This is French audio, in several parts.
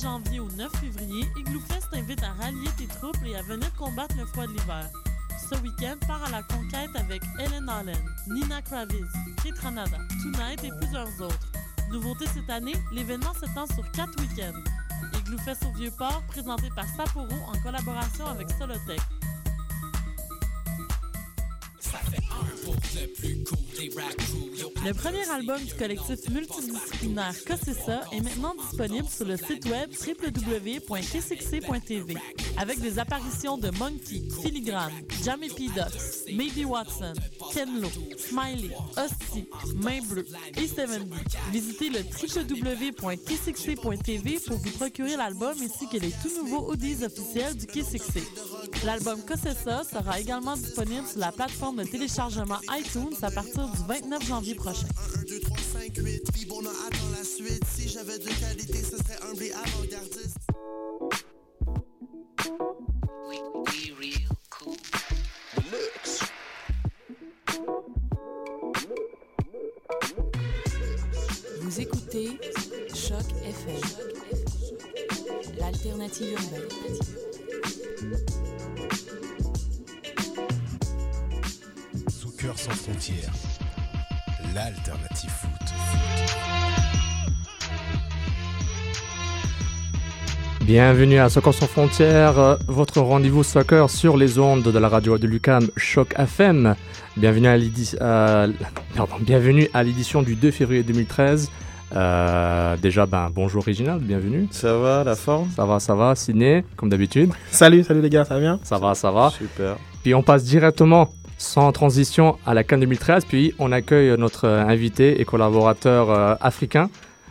janvier au 9 février, Igloo Fest t'invite à rallier tes troupes et à venir combattre le froid de l'hiver. Ce week-end, pars à la conquête avec Ellen Allen, Nina Kraviz, Kate Ranada, Tonight et plusieurs autres. Nouveauté cette année, l'événement s'étend sur quatre week-ends. Igloo Fest au Vieux-Port, présenté par Sapporo en collaboration avec Solotech. Le premier album du collectif multidisciplinaire Cossessa est maintenant disponible sur le site web www.kcxc.tv avec des apparitions de Monkey, Filigrane, Jamie P. Ducks, Maybe Watson, Ken Lo, Smiley, Hostie, Main Bleu et 70. Visitez le www.kcxc.tv pour vous procurer l'album ainsi que les tout nouveaux audios officiels du KCXC. L'album Cossessa sera également disponible sur la plateforme de téléchargement iTunes à partir du 29 janvier prochain. 1, 2, 3, 5, 8, puis bon, on attend la suite. Si j'avais de qualité, ce serait un et avant-gardiste. We, we real cool. Vous écoutez Choc FM, l'alternative urbaine. Cœur sans frontières, l'alternative foot. Bienvenue à Soccer sans frontières, euh, votre rendez-vous soccer sur les ondes de la radio de Lucam Choc FM. Bienvenue à l'édition, euh, bienvenue à l'édition du 2 février 2013. Euh, déjà, ben, bonjour Original, bienvenue. Ça va, la forme? Ça va, ça va, Ciné, comme d'habitude. Salut, salut les gars, ça va bien? Ça va, ça va. Super. Puis on passe directement, sans transition, à la Cannes 2013. Puis on accueille notre euh, invité et collaborateur euh, africain,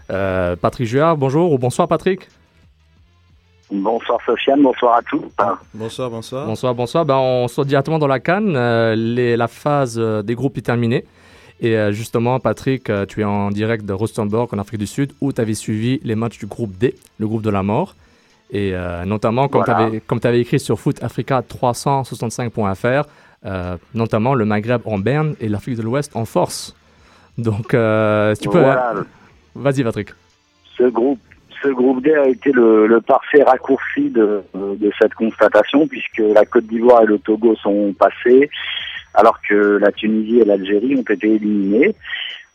euh, Patrick Juard. Bonjour ou bonsoir Patrick. Bonsoir Sofiane, bonsoir à tous. Bonsoir, bonsoir. Bonsoir, bonsoir. Ben, on sort directement dans la Cannes. Euh, les- la phase euh, des groupes est terminée. Et euh, justement, Patrick, euh, tu es en direct de Rustenburg, en Afrique du Sud, où tu avais suivi les matchs du groupe D, le groupe de la mort. Et euh, notamment, comme Voilà. tu avais, écrit sur Foot Africa 365.fr, euh, notamment le Maghreb en berne et l'Afrique de l'Ouest en force. Donc, euh, si tu peux. Voilà, Vas-y, Patrick. ce groupe, ce groupe D a été le, le parfait raccourci de, de cette constatation puisque la Côte d'Ivoire et le Togo sont passés alors que la Tunisie et l'Algérie ont été éliminés.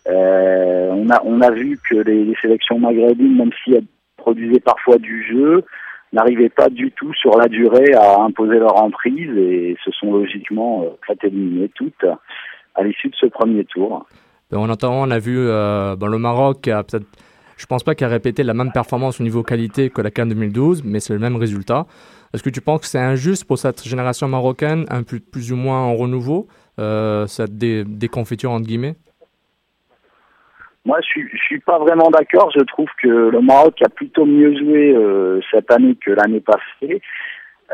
Euh, on, a, on a vu que les, les sélections maghrébines, même si elles produisaient parfois du jeu, n'arrivaient pas du tout sur la durée à imposer leur emprise et se sont logiquement euh, fait éliminer toutes à l'issue de ce premier tour. Ben, En attendant, on a vu euh, ben, le Maroc a peut-être, je pense pas qu'il a répété la même performance au niveau qualité que la CAN 2012, mais c'est le même résultat. Est-ce que tu penses que c'est injuste pour cette génération marocaine, un plus, plus ou moins en renouveau, euh, cette dé- déconfiture entre guillemets? Moi, je suis, je suis pas vraiment d'accord. Je trouve que le Maroc a plutôt mieux joué euh, cette année que l'année passée.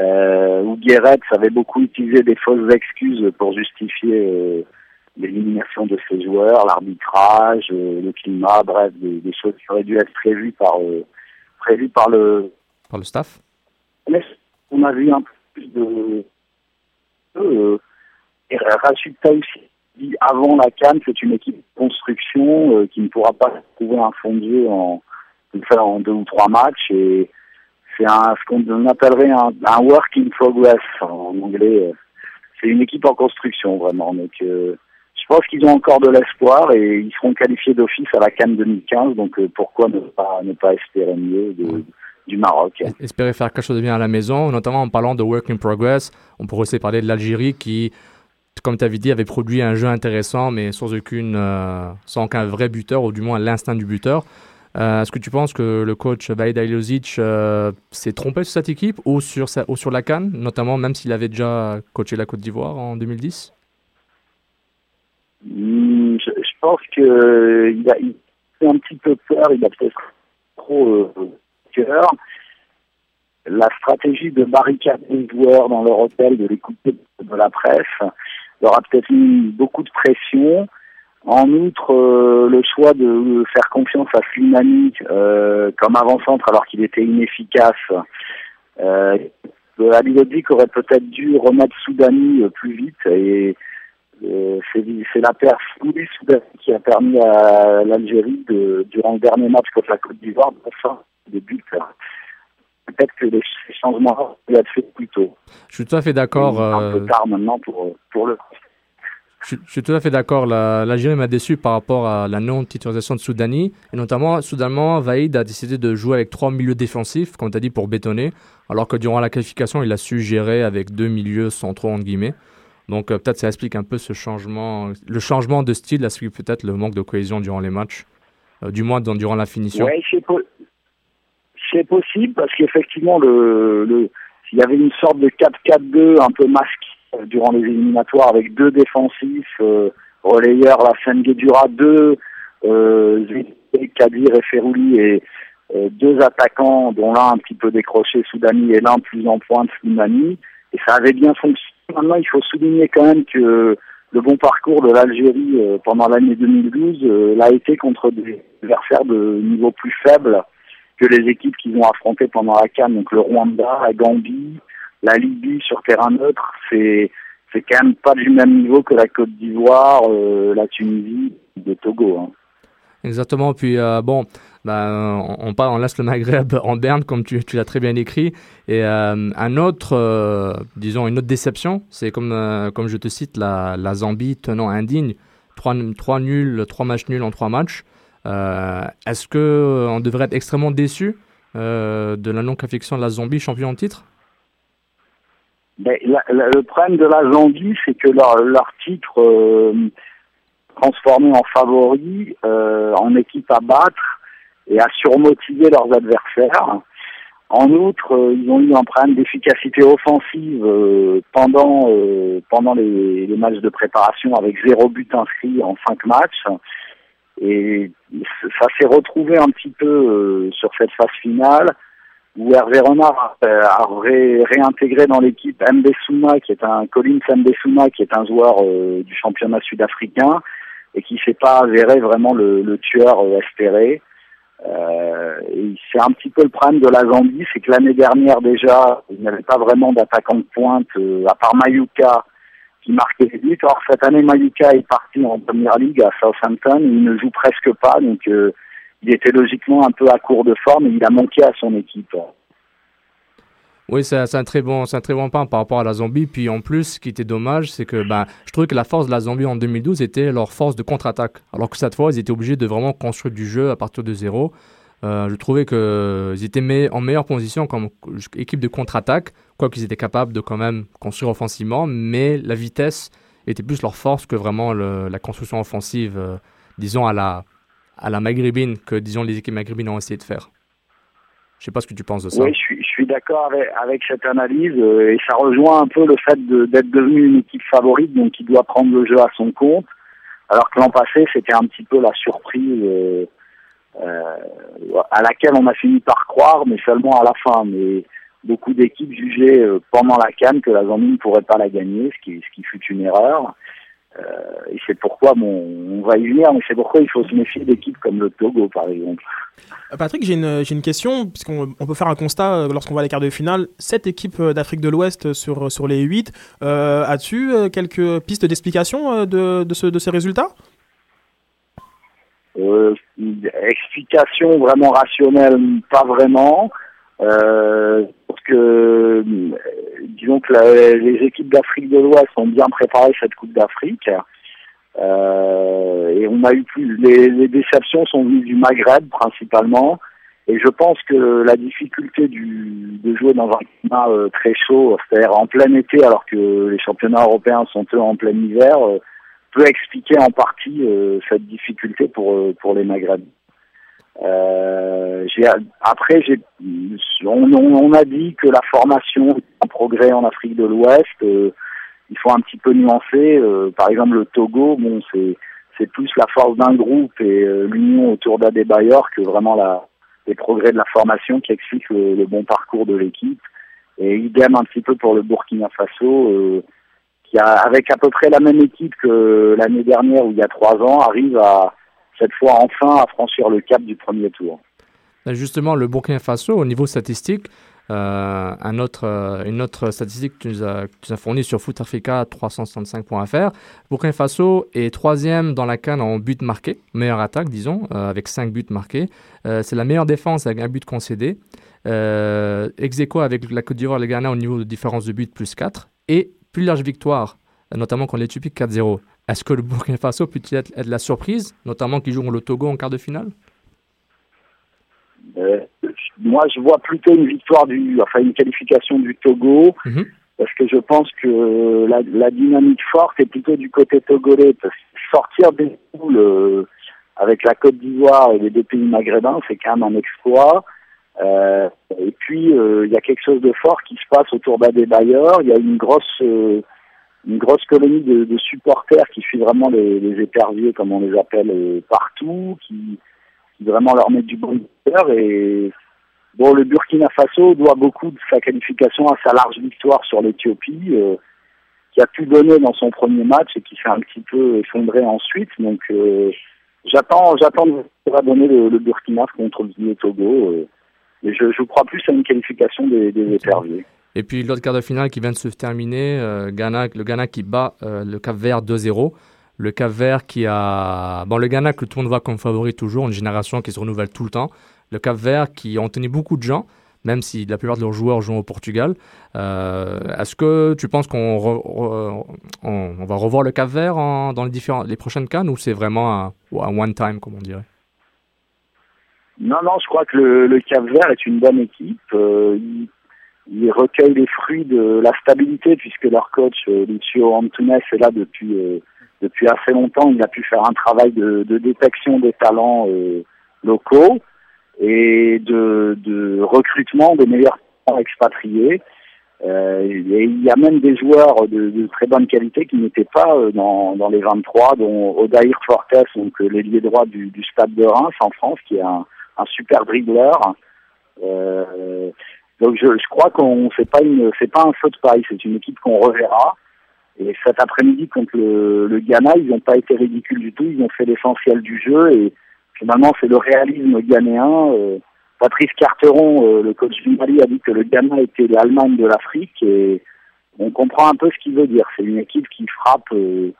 Euh, où Guéret avait beaucoup utilisé des fausses excuses pour justifier euh, l'élimination de ses joueurs, l'arbitrage, euh, le climat, bref, des, des choses qui auraient dû être prévues par, euh, prévues par le. par le staff Mais on a vu un peu plus de. Euh, et Rachid Taoussi avant la Cannes, c'est une équipe de construction euh, qui ne pourra pas trouver un fond de jeu en, faire en deux ou trois matchs. C'est ce qu'on appellerait un, un work in progress en anglais. C'est une équipe en construction vraiment. Donc, euh, je pense qu'ils ont encore de l'espoir et ils seront qualifiés d'office à la Cannes 2015. Donc, euh, pourquoi ne pas, espérer mieux du Maroc Espérer faire quelque chose de bien à la maison, notamment en parlant de work in progress. On pourrait aussi parler de l'Algérie qui, comme tu avais dit, avait produit un jeu intéressant, mais sans euh, aucun vrai buteur, ou du moins l'instinct du buteur. Euh, Est-ce que tu penses que le coach Vaid Aliosic euh, s'est trompé sur cette équipe ou sur, la Cannes, notamment même s'il avait déjà coaché la Côte d'Ivoire en 2010 Hmm, je, pense que il a, il un petit peu peur, il a peut-être trop cœur. La stratégie de barricader les joueurs dans leur hôtel, de l'écouter de la presse, leur a peut-être mis beaucoup de pression. En outre, euh, le choix de faire confiance à Slimani euh, comme avant-centre alors qu'il était inefficace. Euh, Ali aurait peut-être dû remettre Soudani euh, plus vite et euh, c'est la paire Soudani qui a permis à l'Algérie durant le dernier match contre la Côte d'Ivoire de faire des buts. Peut-être que les changements doivent être faits plus tôt. Je suis tout à fait d'accord. Un peu tard maintenant pour, pour le je, suis tout à fait d'accord. L'Algérie m'a déçu par rapport à la non-titularisation de Soudani. Et notamment, soudainement, Vaïd a décidé de jouer avec trois milieux défensifs, comme tu as dit, pour bétonner. Alors que durant la qualification, il a su gérer avec deux milieux centraux, entre guillemets. Donc euh, peut-être ça explique un peu ce changement. Le changement de style explique peut-être le manque de cohésion durant les matchs. Euh, du moins durant la finition. Oui, c'est possible parce qu'effectivement, le, le, il y avait une sorte de 4-4-2 un peu masqué euh, durant les éliminatoires avec deux défensifs, euh, relayeurs, la Senguedura, deux euh, Kadir et Ferrouli et euh, deux attaquants dont l'un un petit peu décroché Soudani et l'un plus en pointe Slimani et ça avait bien fonctionné. Maintenant il faut souligner quand même que le bon parcours de l'Algérie pendant l'année 2012 l'a été contre des adversaires de niveau plus faible que les équipes qu'ils ont affrontées pendant la Cannes, donc le Rwanda, la Gambie, la Libye sur terrain neutre, c'est c'est quand même pas du même niveau que la Côte d'Ivoire, euh, la Tunisie, de Togo. Hein. Exactement. Puis euh, bon, ben, on, on, on, laisse le Maghreb en berne, comme tu, tu l'as très bien écrit. Et euh, un autre, disons, une autre déception, c'est comme, comme je te cite, la, la Zambie tenant indigne. Trois, trois nuls, trois matchs nuls en trois matchs. Est-ce que on devrait être extrêmement déçu de la non-qualification de la Zambie champion en titre? Ben, le problème de la Zambie, c'est que leur, leur titre euh, transformé en favori, euh, en équipe à battre, et a surmotivé leurs adversaires. En outre, euh, ils ont eu un problème d'efficacité offensive euh, pendant pendant les, les, matchs de préparation avec zéro but inscrit en cinq matchs. Et ça s'est retrouvé un petit peu sur cette phase finale où Hervé Renard euh, a réintégré dans l'équipe Mbessouma, qui est un Collins Mbessouma, qui est un joueur euh, du championnat sud-africain et qui s'est pas avéré vraiment le, le tueur euh, espéré. c'est un petit peu le problème de la Zambie, c'est que l'année dernière déjà, il n'y avait pas vraiment d'attaquant de pointe, à part Mayuka, qui marquait les buts. Alors cette année, Mayuka est parti en première ligue à Southampton, il ne joue presque pas, donc il était logiquement un peu à court de forme et il a manqué à son équipe. Oui, c'est un très bon, c'est un très bon point par rapport à la Zambie. Puis en plus, ce qui était dommage, c'est que ben, je trouvais que la force de la Zambie en 2012 était leur force de contre-attaque. Alors que cette fois, ils étaient obligés de vraiment construire du jeu à partir de zéro. Euh, je trouvais qu'ils étaient en meilleure position comme équipe de contre-attaque, quoiqu'ils étaient capables de quand même construire offensivement, mais la vitesse était plus leur force que vraiment la construction offensive, euh, disons à la, à la maghrébine que, disons, les équipes maghrébines ont essayé de faire. Je sais pas ce que tu penses de ça. Oui, je suis, d'accord avec, cette analyse euh, et ça rejoint un peu le fait d'être devenu une équipe favorite, donc qui doit prendre le jeu à son compte, alors que l'an passé, c'était un petit peu la surprise euh, euh, à laquelle on a fini par croire, mais seulement à la fin. Mais beaucoup d'équipes jugeaient euh, pendant la canne que la Zambie ne pourrait pas la gagner, ce qui, ce qui fut une erreur. Euh, et c'est pourquoi, on va y venir, mais c'est pourquoi il faut se méfier d'équipes comme le Togo, par exemple. Euh, Patrick, j'ai une, une, question, puisqu'on on peut faire un constat euh, lorsqu'on voit les quarts de finale. Cette équipe d'Afrique de l'Ouest sur, sur les 8, euh, as-tu quelques pistes d'explication de, de, ce, de ces résultats? Euh, Explication vraiment rationnelle, pas vraiment. Euh, parce que disons que les équipes d'Afrique de l'Ouest ont bien préparé cette Coupe d'Afrique. Euh, et on a eu plus les, les, déceptions sont venues du Maghreb principalement. Et je pense que la difficulté du, de jouer dans un climat euh, très chaud, c'est-à-dire en plein été alors que les championnats européens sont eux en plein hiver, euh, peut expliquer en partie euh, cette difficulté pour euh, pour les Maghreb. Euh, après, on, on, a dit que la formation en progrès en Afrique de l'Ouest. Euh, il faut un petit peu nuancer. Euh, par exemple, le Togo, bon, c'est c'est plus la force d'un groupe et euh, l'union autour d'Adebayor que vraiment la les progrès de la formation qui expliquent le, bon parcours de l'équipe. Et idem un petit peu pour le Burkina Faso, qui avec à peu près la même équipe que l'année dernière ou il y a trois ans, arrive à cette fois enfin à franchir le cap du premier tour. Justement, le Burkina Faso, au niveau statistique, euh, euh, une autre statistique que tu nous as, fournie sur footafrica365.fr. Burkina Faso est troisième dans la canne en but marqué, meilleure attaque, disons, euh, avec cinq buts marqués. c'est la meilleure défense avec un but concédé. ex avec la Côte d'Ivoire et le Ghana au niveau de différence de but plus 4. Et plus large victoire, notamment contre l'Éthiopie 4-0. Est-ce que le Burkina Faso peut-il être, être, la surprise, notamment qu'ils jouent le Togo en quart de finale? Moi, je vois plutôt une victoire du, enfin une qualification du Togo, mhm. parce que je pense que la, la, dynamique forte est plutôt du côté togolais. Parce que sortir des poules euh, avec la Côte d'Ivoire et les deux pays maghrébins, c'est quand même un exploit. Euh, et puis, euh, il y a quelque chose de fort qui se passe autour d'Adebayor. Il y a une grosse, euh, une grosse colonie de, supporters qui suit vraiment les, les éperviers, comme on les appelle, partout, qui, vraiment leur met du bon cœur et Bon, le Burkina Faso doit beaucoup de sa qualification à sa large victoire sur l'Éthiopie, qui a pu donner dans son premier match et qui s'est un petit peu effondré ensuite. Donc, j'attends, j'attends de voir donner le, Burkina contre le Togo. Euh, et je, je crois plus à une qualification des, des éperviers. Et puis l'autre quart de finale qui vient de se terminer, Ghana, le Ghana qui bat le Cap Vert 2-0. Le Cap Vert qui a. Bon, le Ghana que tout le monde voit comme favori toujours, une génération qui se renouvelle tout le temps le Cap Vert qui ont tenu beaucoup de gens, même si la plupart de leurs joueurs jouent au Portugal. Euh, est-ce que tu penses qu'on on, va revoir le Cap Vert dans les, différents, les prochaines cannes ou c'est vraiment un, one-time, comme on dirait? Non, non, je crois que le, Cap Vert est une bonne équipe. Euh, il, recueille les fruits de la stabilité puisque leur coach, euh, Lucio Antunes, est là depuis, depuis assez longtemps. Il a pu faire un travail de, de détection des talents locaux et de, de recrutement des meilleurs expatriés. Euh, il y a même des joueurs de, de très bonne qualité qui n'étaient pas euh, dans, dans, les 23, dont Odair Fortes, donc euh, l'ailier droit du, du, Stade de Reims en France, qui est un, un super dribbleur. Euh, donc je, je crois qu'on c'est pas une c'est pas un feu de paille, c'est une équipe qu'on reverra. Et cet après-midi contre le, le Ghana, ils n'ont pas été ridicules du tout, ils ont fait l'essentiel du jeu et finalement, c'est le réalisme ghanéen. Euh, Patrice Carteron, euh, le coach du Mali, a dit que le Ghana était l'Allemagne de l'Afrique et on comprend un peu ce qu'il veut dire. C'est une équipe qui frappe euh,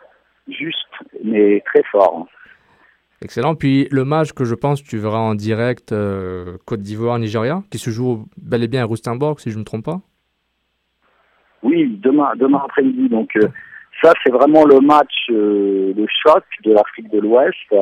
juste, mais très fort. Excellent. Puis le match que je pense tu verras en direct Côte d'Ivoire-Nigeria, qui se joue bel et bien à Rustenborg, si je ne me trompe pas. Oui, demain, demain après-midi. Donc ça, c'est vraiment le match de choc de l'Afrique de l'Ouest.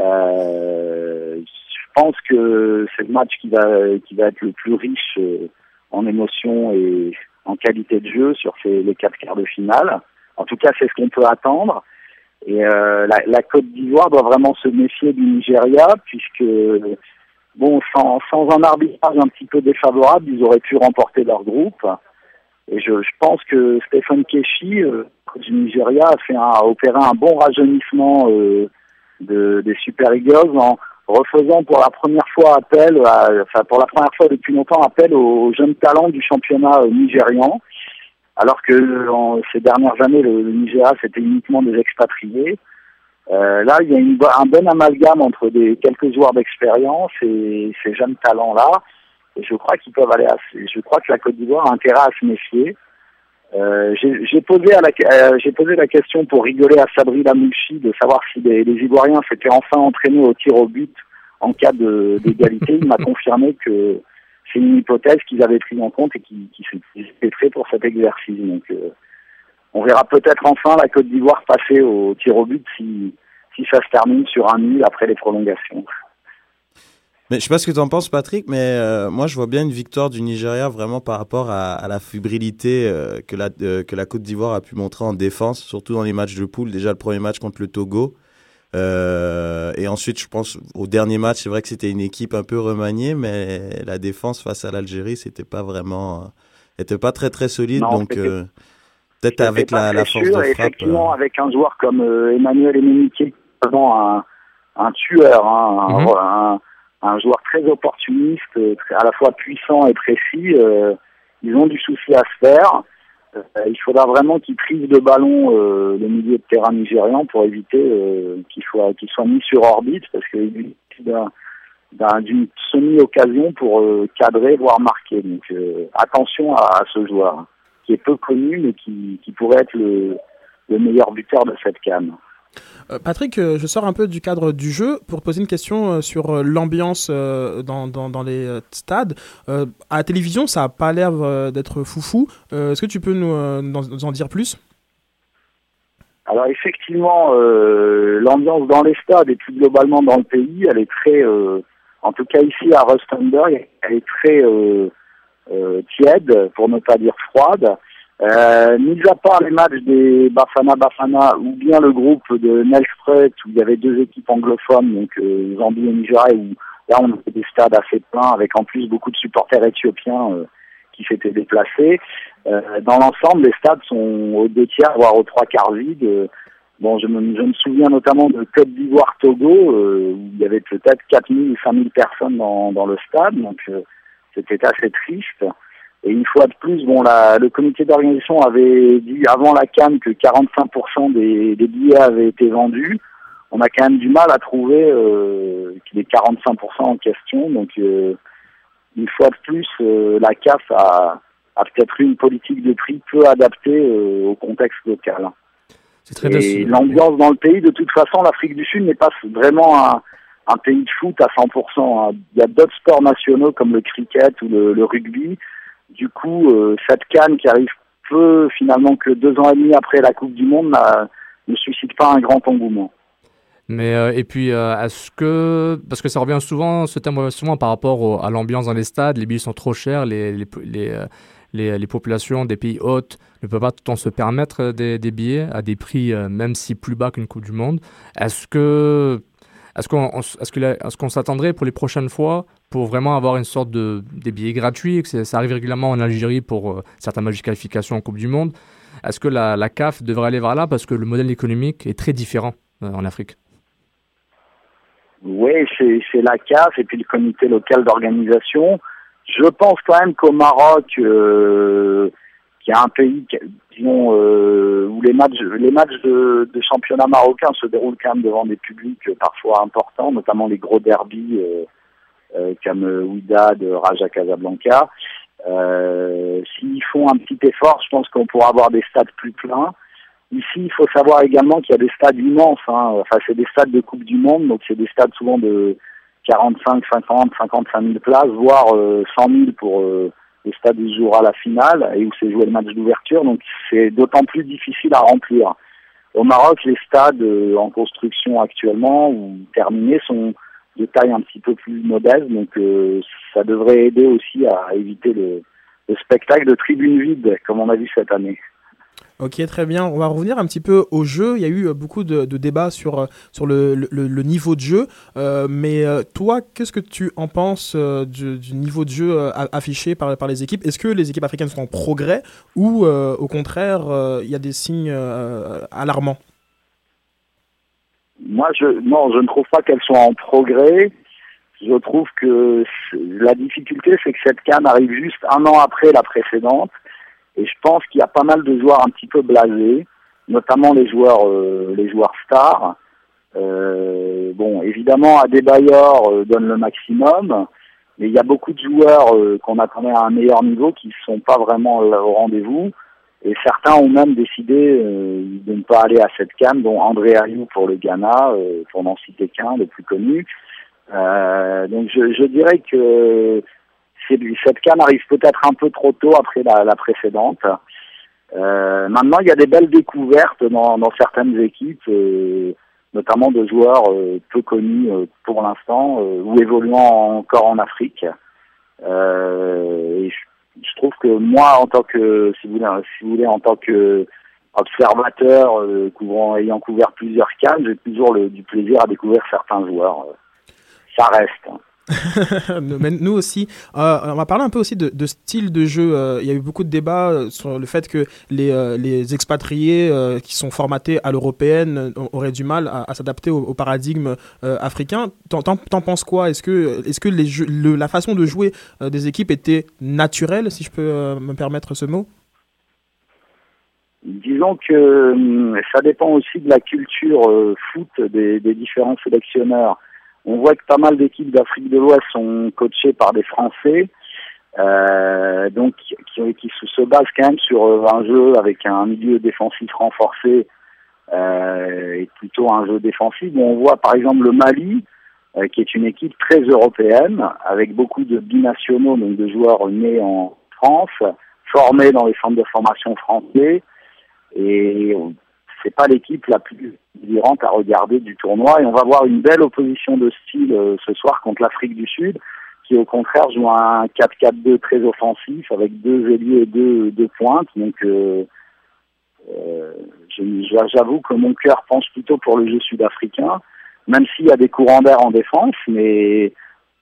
Euh, je pense que c'est le match qui va qui va être le plus riche euh, en émotion et en qualité de jeu sur ces, les quatre quarts de finale. En tout cas, c'est ce qu'on peut attendre. Et euh, la, la, Côte d'Ivoire doit vraiment se méfier du Nigeria, puisque bon, sans, sans un arbitrage un petit peu défavorable, ils auraient pu remporter leur groupe. Et je, pense que Stéphane Keshi, euh, du Nigeria, a fait un, a opéré un bon rajeunissement euh, de, des Super Eagles en refaisant pour la première fois appel, enfin pour la première fois depuis longtemps appel aux jeunes talents du championnat euh, nigérian, alors que ces dernières années le, Nigeria c'était uniquement des expatriés. Euh, là, il y a une, un bon amalgame entre des quelques joueurs d'expérience et ces jeunes talents-là. Et je crois qu'ils peuvent aller assez. Je crois que la Côte d'Ivoire a intérêt à se méfier. Euh, j'ai posé, à la, euh, posé la question pour rigoler à Sabri Lamouchi de savoir si les, les Ivoiriens s'étaient enfin entraînés au tir au but en cas d'égalité. Il m'a confirmé que c'est une hypothèse qu'ils avaient prise en compte et qui étaient prêts pour cet exercice. Donc, euh, on verra peut-être enfin la Côte d'Ivoire passer au tir au but si, si ça se termine sur un nul après les prolongations. Mais je sais pas ce que tu en penses, Patrick, mais euh, moi, je vois bien une victoire du Nigeria vraiment par rapport à, la fébrilité euh, que, la, que la Côte d'Ivoire a pu montrer en défense, surtout dans les matchs de poule. Déjà, le premier match contre le Togo. Et ensuite, je pense, au dernier match, c'est vrai que c'était une équipe un peu remaniée, mais la défense face à l'Algérie, c'était pas vraiment. était pas très, très solide. donc, peut-être avec la, la force de frappe. Effectivement, avec un joueur comme Emmanuel Emenike, un, un tueur, hein, mhm. un un joueur très opportuniste, à la fois puissant et précis. ils ont du souci à se faire. Il faudra vraiment qu'ils privent de ballon le milieu de terrain nigérian pour éviter qu'il soit qu'il soit mis sur orbite parce qu'il d'une semi-occasion pour cadrer, voire marquer. Donc attention à, à, ce joueur qui est peu connu mais qui, qui pourrait être le, le meilleur buteur de cette canne. Euh, Patrick, euh, je sors un peu du cadre du jeu pour poser une question euh, sur l'ambiance dans, les stades. à la télévision, ça n'a pas l'air d'être foufou. Est-ce que tu peux nous, nous, en dire plus? Alors effectivement, l'ambiance dans les stades et plus globalement dans le pays, elle est très, en tout cas ici à Rustenburg, elle est très tiède, pour ne pas dire froide. Euh, mis à part les matchs des Bafana Bafana ou bien le groupe de Nelspret où il y avait deux équipes anglophones, donc euh, Zambie et Nigeria, où là on avait des stades assez pleins avec en plus beaucoup de supporters éthiopiens euh, qui s'étaient déplacés. Euh, dans l'ensemble, les stades sont aux deux tiers, voire aux trois quarts vides. Bon, je me, je me souviens notamment de Côte d'Ivoire-Togo, où il y avait peut-être 4000 ou 5000 personnes dans, dans le stade, donc c'était assez triste. Et une fois de plus, bon, la, le comité d'organisation avait dit avant la Cannes que 45% des, des, billets avaient été vendus. On a quand même du mal à trouver euh, les 45% en question. Donc, euh, une fois de plus, euh, la CAF a, a peut-être eu une politique de prix peu adaptée euh, au contexte local. Très et l'ambiance dans le pays, de toute façon, l'Afrique du Sud n'est pas vraiment un, un, pays de foot à 100%. Hein. Il y a d'autres sports nationaux comme le cricket ou le, le rugby du coup, euh, cette canne qui arrive peu finalement que deux ans et demi après la Coupe du Monde ne suscite pas un grand engouement. Mais euh, et puis euh, est-ce que parce que ça revient souvent ce thème souvent par rapport à l'ambiance dans les stades, les billets sont trop chers, les les, les, les, populations des pays hôtes ne peuvent pas tout le temps se permettre des, billets à des prix même si plus bas qu'une Coupe du Monde. Est-ce que est-ce qu'on est qu'on s'attendrait pour les prochaines fois pour vraiment avoir une sorte de des billets gratuits ça arrive régulièrement en Algérie pour euh, certaines matchs de qualification en Coupe du Monde Est-ce que la, CAF devrait aller vers là parce que le modèle économique est très différent euh, en Afrique? Oui, c'est la CAF et puis le comité local d'organisation. Je pense quand même qu'au Maroc, euh, qui est un pays, disons, où les matchs, les matchs de, championnat marocain se déroulent quand même devant des publics parfois importants, notamment les gros euh, comme Ouida de Raja Casablanca. Euh, S'ils font un petit effort, je pense qu'on pourra avoir des stades plus pleins. Ici, il faut savoir également qu'il y a des stades immenses. Hein. Enfin, c'est des stades de Coupe du Monde, donc c'est des stades souvent de 45, 50, 55 000 places, voire 100 000 pour le stade où jouera la finale et où s'est joué le match d'ouverture, donc c'est d'autant plus difficile à remplir. Au Maroc, les stades euh, en construction actuellement ou terminés sont de taille un petit peu plus modeste, donc euh, ça devrait aider aussi à éviter le, le spectacle de tribune vide comme on a vu cette année. Ok, très bien. On va revenir un petit peu au jeu. Il y a eu euh, beaucoup de, débats sur, euh, sur le, niveau de jeu. Mais toi, qu'est-ce que tu en penses du, niveau de jeu affiché par, par les équipes? Est-ce que les équipes africaines sont en progrès ou au contraire, il y a des signes alarmants? Moi, je, non, je ne trouve pas qu'elles soient en progrès. Je trouve que la difficulté, c'est que cette canne arrive juste un an après la précédente et je pense qu'il y a pas mal de joueurs un petit peu blasés, notamment les joueurs, euh, les joueurs stars. Euh, bon, évidemment, Adebayor euh, donne le maximum, mais il y a beaucoup de joueurs euh, qu'on attendait à un meilleur niveau qui ne sont pas vraiment au rendez-vous. Et certains ont même décidé euh, de ne pas aller à cette canne, dont André Ayou pour le Ghana, pour n'en citer le plus connu. donc je, dirais que cette canne arrive peut-être un peu trop tôt après la, précédente. Euh, maintenant, il y a des belles découvertes dans, certaines équipes, euh, notamment de joueurs euh, peu connus euh, pour l'instant euh, ou évoluant encore en Afrique. Je, trouve que moi, en tant que, si vous voulez, si vous voulez en tant que observateur couvrant, ayant couvert plusieurs cannes, j'ai toujours le, du plaisir à découvrir certains joueurs. ça reste. Nous aussi. Euh, on va parler un peu aussi de, style de jeu. Euh, il y a eu beaucoup de débats euh, sur le fait que les, les expatriés qui sont formatés à l'européenne auraient du mal à, s'adapter au, paradigme africain. T'en, penses quoi? Est-ce que, que les jeux- le- la façon de jouer des équipes était naturelle, si je peux me permettre ce mot? Disons que hum, ça dépend aussi de la culture foot des différents sélectionneurs. On voit que pas mal d'équipes d'Afrique de l'Ouest sont coachées par des Français, euh, donc qui, qui se se basent quand même sur euh, un jeu avec un milieu défensif renforcé euh, et plutôt un jeu défensif. On voit par exemple le Mali, euh, qui est une équipe très européenne, avec beaucoup de binationaux, donc de joueurs nés en France, formés dans les centres de formation français et c'est pas l'équipe la plus délirante à regarder du tournoi. Et on va voir une belle opposition de style euh, ce soir contre l'Afrique du Sud qui au contraire joue un 4-4-2 très offensif avec deux ailiers et deux, deux pointes. Donc euh, euh, j'avoue que mon cœur penche plutôt pour le jeu sud-africain même s'il y a des courants d'air en défense mais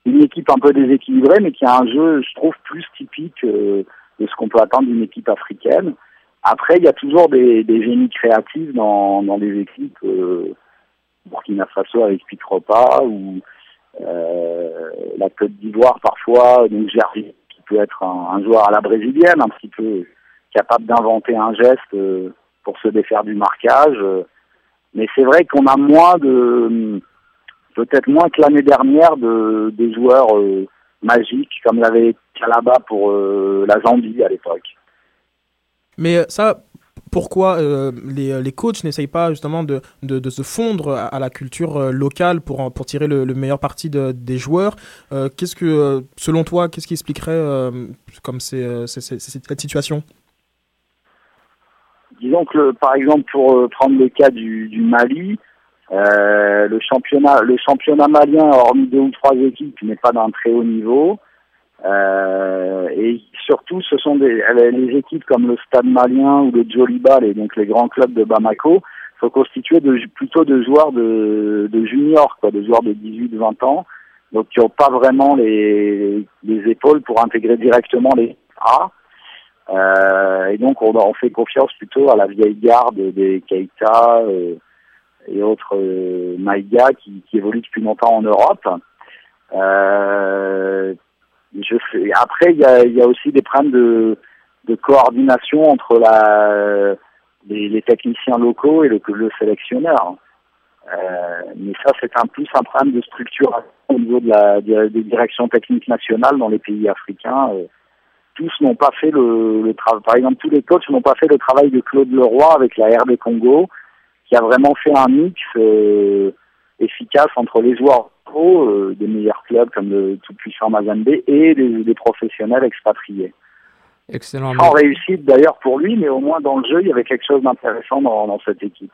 une équipe un peu déséquilibrée mais qui a un jeu je trouve plus typique de ce qu'on peut attendre d'une équipe africaine après, il y a toujours des, des génies créatifs dans, dans les équipes. Euh, Burkina Faso avec Pitropa ou euh, la Côte d'Ivoire parfois, donc Gervais, qui peut être un, un joueur à la brésilienne, un petit peu capable d'inventer un geste euh, pour se défaire du marquage. Mais c'est vrai qu'on a moins de, peut-être moins que l'année dernière, de, des joueurs euh, magiques comme l'avait Calaba pour euh, la Zambie à l'époque. Mais euh, ça, pourquoi euh, les, les coachs n'essayent pas justement de, de, se fondre à, la culture euh, locale pour, pour tirer le, le meilleur parti de- des joueurs Euh, Qu'est-ce que, euh, selon toi, qu'est-ce qui expliquerait euh, comme c'est, euh, cette situation? Disons que par exemple pour euh, prendre le cas du, du Mali, euh, le championnat le championnat malien hormis deux ou trois équipes n'est pas d'un très haut niveau Euh, et surtout ce sont des les les équipes comme le Stade malien ou le Jolibal et donc les grands clubs de Bamako sont constitués de plutôt de joueurs de, de juniors quoi de joueurs de 18-20 ans donc qui n'ont pas vraiment les, les épaules pour intégrer directement les A euh, et donc on, on fait confiance plutôt à la vieille garde des Keita euh, et autres euh, Maïga qui, qui évoluent depuis longtemps en Europe. Euh, je fais, après, il y a, y a aussi des problèmes de, de coordination entre la, les, les techniciens locaux et le, le sélectionneur. Euh, mais ça, c'est un plus un problème de structuration au niveau de la des directions techniques nationales dans les pays africains. Euh, tous n'ont pas fait le, le travail. Par exemple, tous les coachs n'ont pas fait le travail de Claude Leroy avec la RD Congo, qui a vraiment fait un mix euh, efficace entre les joueurs euh, des meilleurs clubs comme le tout-puissant Mazembe et les professionnels expatriés. Excellent. Sans réussite d'ailleurs pour lui, mais au moins dans le jeu, il y avait quelque chose d'intéressant dans, dans cette équipe.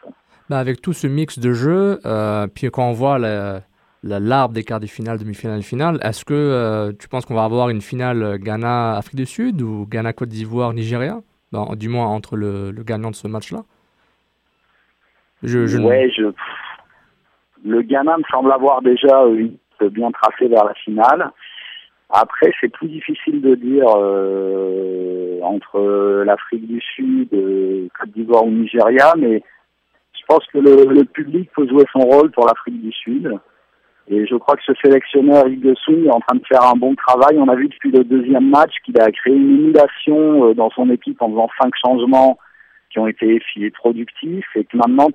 Bah, avec tout ce mix de jeux, euh, puis quand on voit la- la- l'arbre des quarts des finales, demi-finales, finales, est-ce que euh, tu penses qu'on va avoir une finale Ghana-Afrique du Sud ou Ghana-Côte d'Ivoire-Nigeria Bon, Du moins entre le, le gagnant de ce match-là? Je, je Ouais, je... le Ghana me semble avoir déjà euh, bien tracée vers la finale. Après, c'est plus difficile de dire euh, entre l'Afrique du Sud, euh, Côte d'Ivoire ou Nigeria, mais je pense que le, public peut jouer son rôle pour l'Afrique du Sud. Et je crois que ce sélectionneur Yves est en train de faire un bon travail. On a vu depuis le deuxième match qu'il a créé une émulation dans son équipe en faisant cinq changements qui ont été productifs et que maintenant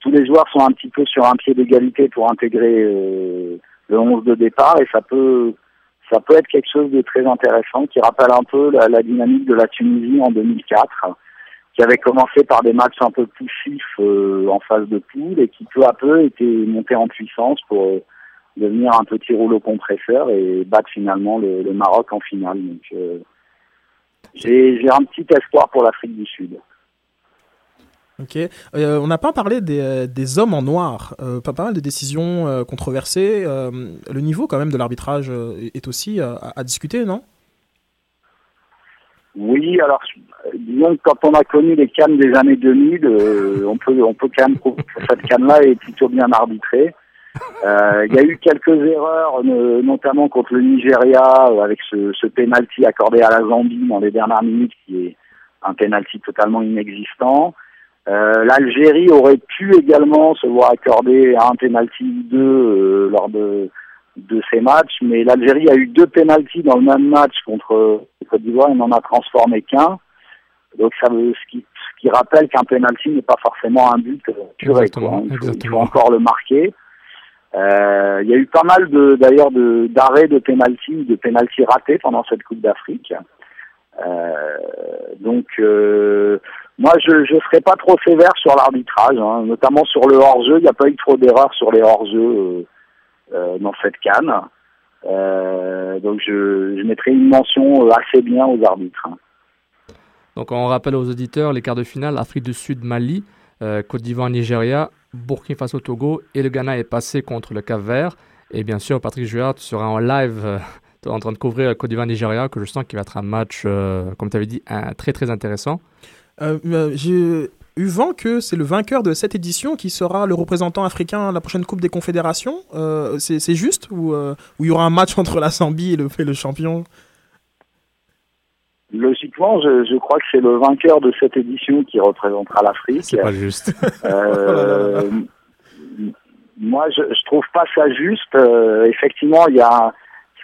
tous les joueurs sont un petit peu sur un pied d'égalité pour intégrer euh, le 11 de départ et ça peut ça peut être quelque chose de très intéressant qui rappelle un peu la, la dynamique de la Tunisie en 2004 qui avait commencé par des matchs un peu poussifs euh, en phase de poule et qui peu à peu était monté en puissance pour euh, devenir un petit rouleau compresseur et battre finalement le, le Maroc en finale. Donc euh, j'ai j'ai un petit espoir pour l'Afrique du Sud. Euh, on n'a pas parlé des, euh, hommes en noir. Euh, pas, pas mal de décisions controversées. Le niveau quand même de l'arbitrage est aussi à, discuter, non? Oui, alors disons que quand on a connu les cannes des années 2000, euh, on peut on peut quand même trouver que cette canne-là est plutôt bien arbitrée. Il y a eu quelques erreurs, notamment contre le Nigeria, avec ce, ce penalty accordé à la Zambie dans les dernières minutes, qui est un penalty totalement inexistant. Euh, L'Algérie aurait pu également se voir accorder un penalty ou deux euh, lors de, de ces matchs, mais l'Algérie a eu deux penalties dans le même match contre la Côte d'Ivoire et n'en a transformé qu'un. Donc ça veut, ce qui, ce qui rappelle qu'un penalty n'est pas forcément un but euh, quoi. Il, faut, il faut encore le marquer. Euh, il y a eu pas mal de d'ailleurs de d'arrêts de penalty, de penalty ratés pendant cette Coupe d'Afrique. Euh, donc euh, moi je je serais pas trop sévère sur l'arbitrage, hein, notamment sur le hors-jeu. Il n'y a pas eu trop d'erreurs sur les hors-jeux euh, euh, dans cette canne. Euh, donc je, je mettrais une mention assez bien aux arbitres. hein. Donc on rappelle aux auditeurs les quarts de finale Afrique du Sud, Mali, Côte d'Ivoire, Nigeria, Burkina Faso, Togo et le Ghana est passé contre le Cap Vert. Et bien sûr, Patrick Juard, tu seras en live en train de couvrir Côte d'Ivoire, Nigeria, que je sens qu'il va être un match, comme tu avais dit, très très intéressant. Euh, euh, J'ai eu vent que c'est le vainqueur de cette édition qui sera le représentant africain à la prochaine Coupe des Confédérations. Euh, c'est juste ou euh, ou il y aura un match entre la Zambie et le, et le champion? Logiquement, je, je crois que c'est le vainqueur de cette édition qui représentera l'Afrique. C'est pas juste. Euh, moi, je, je trouve pas ça juste. Euh, effectivement, il y a,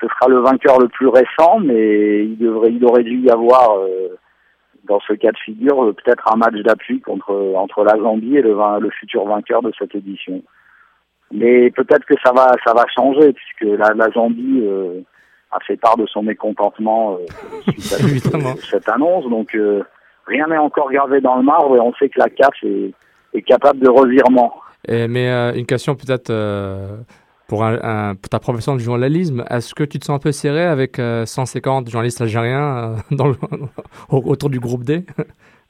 ce sera le vainqueur le plus récent, mais il devrait, il aurait dû y avoir euh, dans ce cas de figure euh, peut-être un match d'appui contre entre la Zambie et le, futur vainqueur de cette édition. Mais peut-être que ça va, ça va changer puisque la, la Zambie euh, a fait part de son mécontentement euh, suite à cette, cette annonce. Donc euh, rien n'est encore gravé dans le marbre et on sait que la CAF est, est capable de revirement. Et- mais euh, une question peut-être euh, pour, un, un- pour ta profession de journalisme. Est-ce que tu te sens un peu serré avec euh, 150 journalistes algériens euh, dans le- au- autour du groupe D?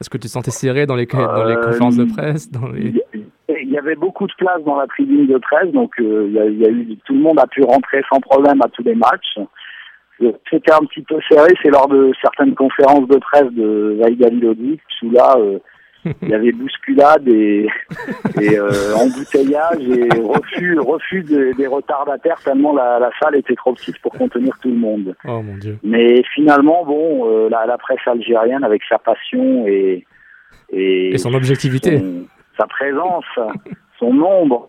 Est-ce que tu te sentais serré dans les, dans les Euh, conférences de presse dans les... Il y- avait beaucoup de place dans la tribune de presse, donc euh, il y, a, il y a eu tout le monde a pu rentrer sans problème à tous les matchs. Euh, C'était un petit peu serré, c'est lors de certaines conférences de presse de Vaïd Lodi, où là euh, il y avait bousculade et, et euh, embouteillage et refus, refus de- des retardataires tellement la, la salle était trop petite pour contenir tout le monde. Oh mon Dieu. Mais finalement, bon, euh, la, la presse algérienne avec sa passion et et, Et son objectivité. son- sa présence, son nombre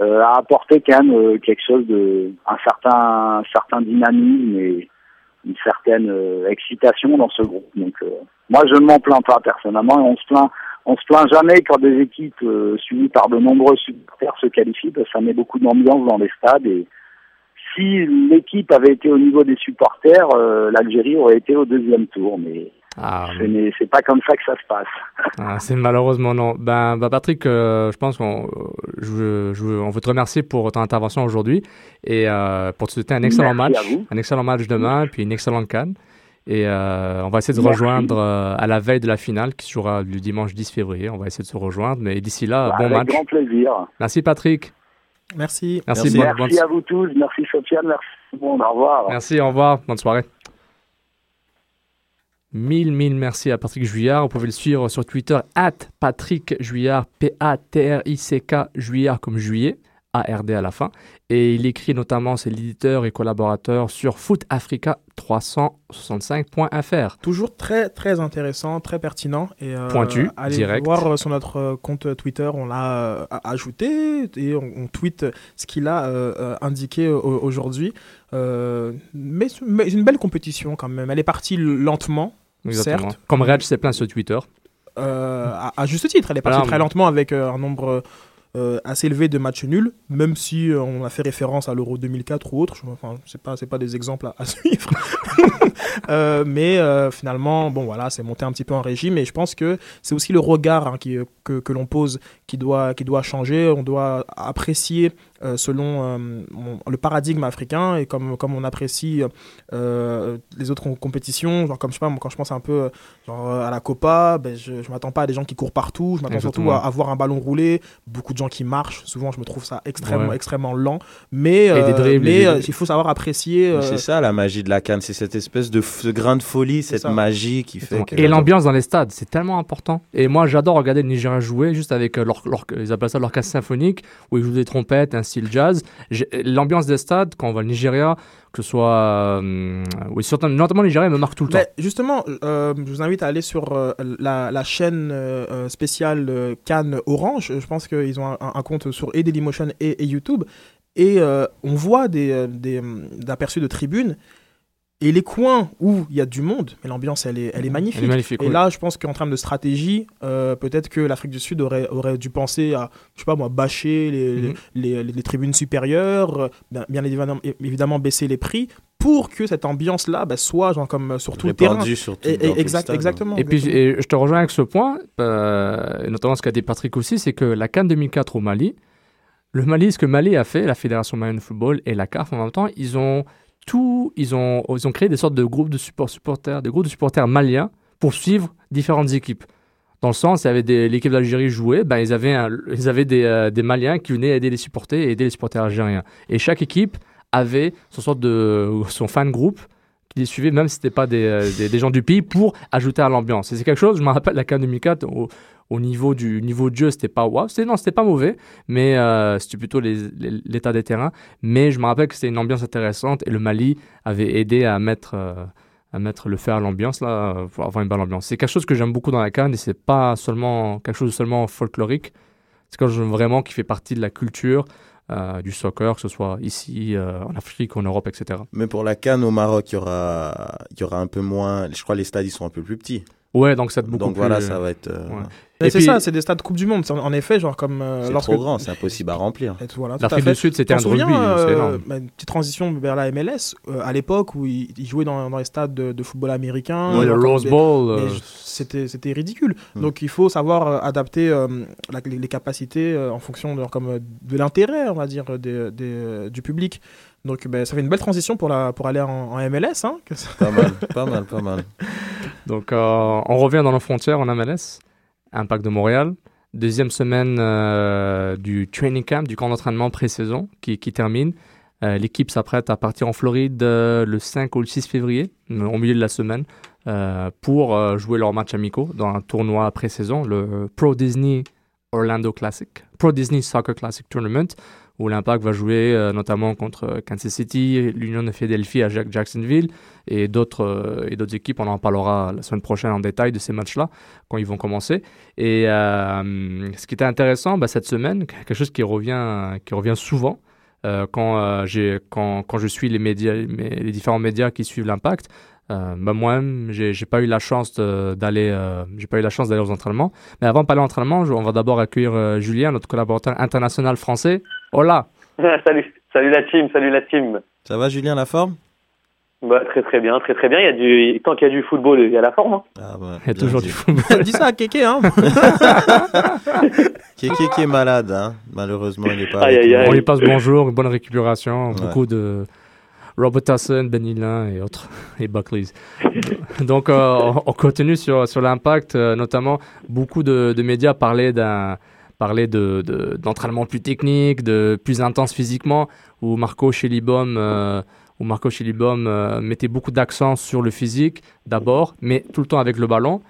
euh, a apporté quand même euh, quelque chose de un certain un certain dynamisme et une certaine euh, excitation dans ce groupe. Donc euh, moi je ne m'en plains pas personnellement et on se plaint on se plaint jamais quand des équipes euh, suivies par de nombreux supporters se qualifient parce que ça met beaucoup d'ambiance dans les stades et si l'équipe avait été au niveau des supporters, euh, l'Algérie aurait été au deuxième tour, mais Ah, ce n'est- c'est pas comme ça que ça se passe. Ah, c'est malheureusement non. Ben, ben Patrick, euh, je pense qu'on je, je on veut te remercier pour ton intervention aujourd'hui et euh, pour te souhaiter un excellent Merci match, un excellent match demain, puis une excellente canne. Et euh, on va essayer de Merci. rejoindre euh, à la veille de la finale qui se jouera le dimanche 10 février. On va essayer de se rejoindre, mais d'ici là, bon Avec match. grand plaisir. Merci Patrick. Merci. Merci. Merci. bonne- Merci bonne- à vous tous, merci Sofiane, merci tout le monde, au revoir. Merci, au revoir, bonne soirée. Mille, mille merci à Patrick Juillard. Vous pouvez le suivre sur Twitter, at Patrick Juillard, P-A-T-R-I-C-K, Juillard comme juillet, A-R-D à la fin. Et il écrit notamment, c'est l'éditeur et collaborateur sur footafrica365.fr. Toujours très très intéressant, très pertinent et euh, Pointu, allez direct. voir euh, sur notre euh, compte Twitter, on l'a euh, ajouté et on, on tweet ce qu'il a euh, indiqué aujourd'hui. Mais mais une belle compétition quand même. Elle est partie lentement, Exactement. Certes. Comme Reg s'est plaint sur Twitter. à, à juste titre. Elle est partie très lentement avec un nombre euh, assez élevé de matchs nuls, même si euh, on a fait référence à l'Euro 2004 ou autre. Enfin, c'est pas pas des exemples à, suivre. Euh, mais finalement, bon voilà, c'est monté un petit peu en régime. Et je pense que c'est aussi le regard hein, qui, que, que l'on pose qui doit qui doit changer. On doit apprécier selon euh, mon- le paradigme africain et comme comme on apprécie euh, les autres com- compétitions. Genre comme je sais pas, moi, quand je pense un peu genre euh, à la Copa, ben, je, je m'attends pas à des gens qui courent partout. Je m'attends surtout Exactement. à avoir un ballon roulé, beaucoup de gens qui marchent. Souvent, je me trouve ça extrêmement Ouais. extrêmement lent. Mais Et des euh, dribbles, et mais des- euh, il faut savoir apprécier. Euh, C'est ça la magie de la canne, c'est cette espèce de, de grain de folie, cette ça. magie qui fait que... Et l'ambiance dans les stades, c'est tellement important. Et moi, j'adore regarder le Nigeria jouer juste avec euh, leur, leur- ils appellent ça l'orchestre symphonique, où ils jouent des trompettes, ainsi style jazz. L'ambiance des stades, quand on va au Nigeria, que ce soit. euh, oui, surtout- notamment le Nigeria, me marque tout le temps. Justement, euh, je vous invite à aller sur euh, la, la chaîne euh, spéciale Cannes Orange. Je pense qu'ils ont un, un compte sur et Dailymotion et, et YouTube. Et on voit des, des, aperçus de tribunes. Et les coins où il y a du monde, mais l'ambiance, elle est, elle est magnifique. Elle est magnifique. Et oui. là, je pense qu'en termes de stratégie, euh, peut-être que l'Afrique du Sud aurait, aurait dû penser à, je sais pas moi, bâcher les, Mhm. les, les- les tribunes supérieures, bien, bien évidemment, évidemment baisser les prix, pour que cette ambiance-là bah, soit genre comme euh, sur tout le terrain. Sur tout, Et- et- tout le exact- stade. exactement. Et puis, et je te rejoins avec ce point, euh, notamment ce qu'a dit Patrick aussi, c'est que la Cannes 2004 au Mali, le Mali, ce que Mali a fait, la Fédération malienne de football et la CAF en même temps, ils ont tout, ils ont, ils ont créé des sortes de groupes de support, supporters, des groupes de supporters maliens pour suivre différentes équipes. Dans le sens, il y avait l'équipe d'Algérie jouait, ben ils avaient, ils avaient des, euh, des Maliens qui venaient aider les supporters et aider les supporters algériens. Et chaque équipe avait son sorte de son fan group qui les suivait, même si c'était pas des, euh, des, des gens du pays, pour ajouter à l'ambiance. Et c'est quelque chose, je me rappelle la CAN 2004, au, au niveau du niveau de jeu, c'était pas waouh, c'était non, c'était pas mauvais, mais euh, c'était plutôt l'état des terrains. Mais je me rappelle que c'était une ambiance intéressante et le Mali avait aidé à mettre euh, à mettre le feu à l'ambiance là pour avoir une bonne ambiance. C'est quelque chose que j'aime beaucoup dans la Cannes et c'est pas seulement quelque chose de seulement folklorique. C'est quelque chose vraiment qui fait partie de la culture euh, du soccer, que ce soit ici, euh, en Afrique, en Europe, etc. Mais pour la Cannes au Maroc, il y aura, y aura un peu moins. Je crois les stades ils sont un peu plus petits. Ouais, donc c'est beaucoup Donc plus- voilà, ça va être. euh, Ouais. Et c'est puis- ça, c'est des stades Coupe du Monde. C'est En effet, genre comme. euh, C'est lorsque- trop grand, c'est impossible à remplir. Et Voilà, tout à L'Afrique fait. du Sud, c'était T'en un souviens, rugby, euh, bah, une petite transition vers la MLS, euh, à l'époque où ils jouaient dans, dans les stades de, de football américain. Ouais, le Rose Bowl. euh, C'était c'était ridicule. Mm. Donc il faut savoir adapter euh, la- les, les capacités euh, en fonction de, genre, comme, de l'intérêt, on va dire, des, des, du public. Donc ben, ça fait une belle transition pour, la, pour aller en, en MLS. Hein, que ça- Pas mal, pas mal, pas mal. Donc, euh, on revient dans nos frontières en MLS, Impact de Montréal. Deuxième semaine euh, du training camp, du camp d'entraînement pré-saison qui, qui termine. Euh, L'équipe s'apprête à partir en Floride le 5 ou le 6 février, au milieu de la semaine, pour jouer leurs matchs amicaux dans un tournoi pré-saison, le Pro Disney Orlando Classic, Pro Disney Soccer Classic Tournament, où l'Impact va jouer euh, notamment contre Kansas City, l'Union de Philadelphie à Jack- Jacksonville et d'autres euh, et d'autres équipes. On en parlera la semaine prochaine en détail de ces matchs-là quand ils vont commencer. Et euh, ce qui était intéressant bah, cette semaine, quelque chose qui revient qui revient souvent euh, quand euh, quand, quand je suis les médias les différents médias qui suivent l'impact. Euh, bah, moi-même, j'ai j'ai pas eu la chance de- d'aller, euh, j'ai pas eu la chance d'aller aux entraînements. Mais avant de parler entraînement, on va d'abord accueillir euh, Julien, notre collaborateur international français. Hola. salut, salut la team, salut la team. Ça va, Julien, la forme? Bah, très très bien, très très bien. Il y a du, tant qu'il y a du football, il y a la forme. hein. ah, ouais, Il y a toujours dit. du football. Dis ça à Kéké, hein Kéké qui est malade, hein. malheureusement, il n'est pas. Aïe, avec aïe. On lui passe bonjour, une bonne récupération, Ouais. beaucoup de Robert Tasson, Benny Lin et autres, et Buckley's. Donc, euh, on on continue sur, sur l'impact, euh, notamment beaucoup de, de médias parlaient d'un parlaient de, de- d'entraînement plus technique, de plus intense physiquement, où Marco Schellibaum, euh, Marco euh, mettait beaucoup d'accent sur le physique d'abord, mais tout le temps avec le ballon.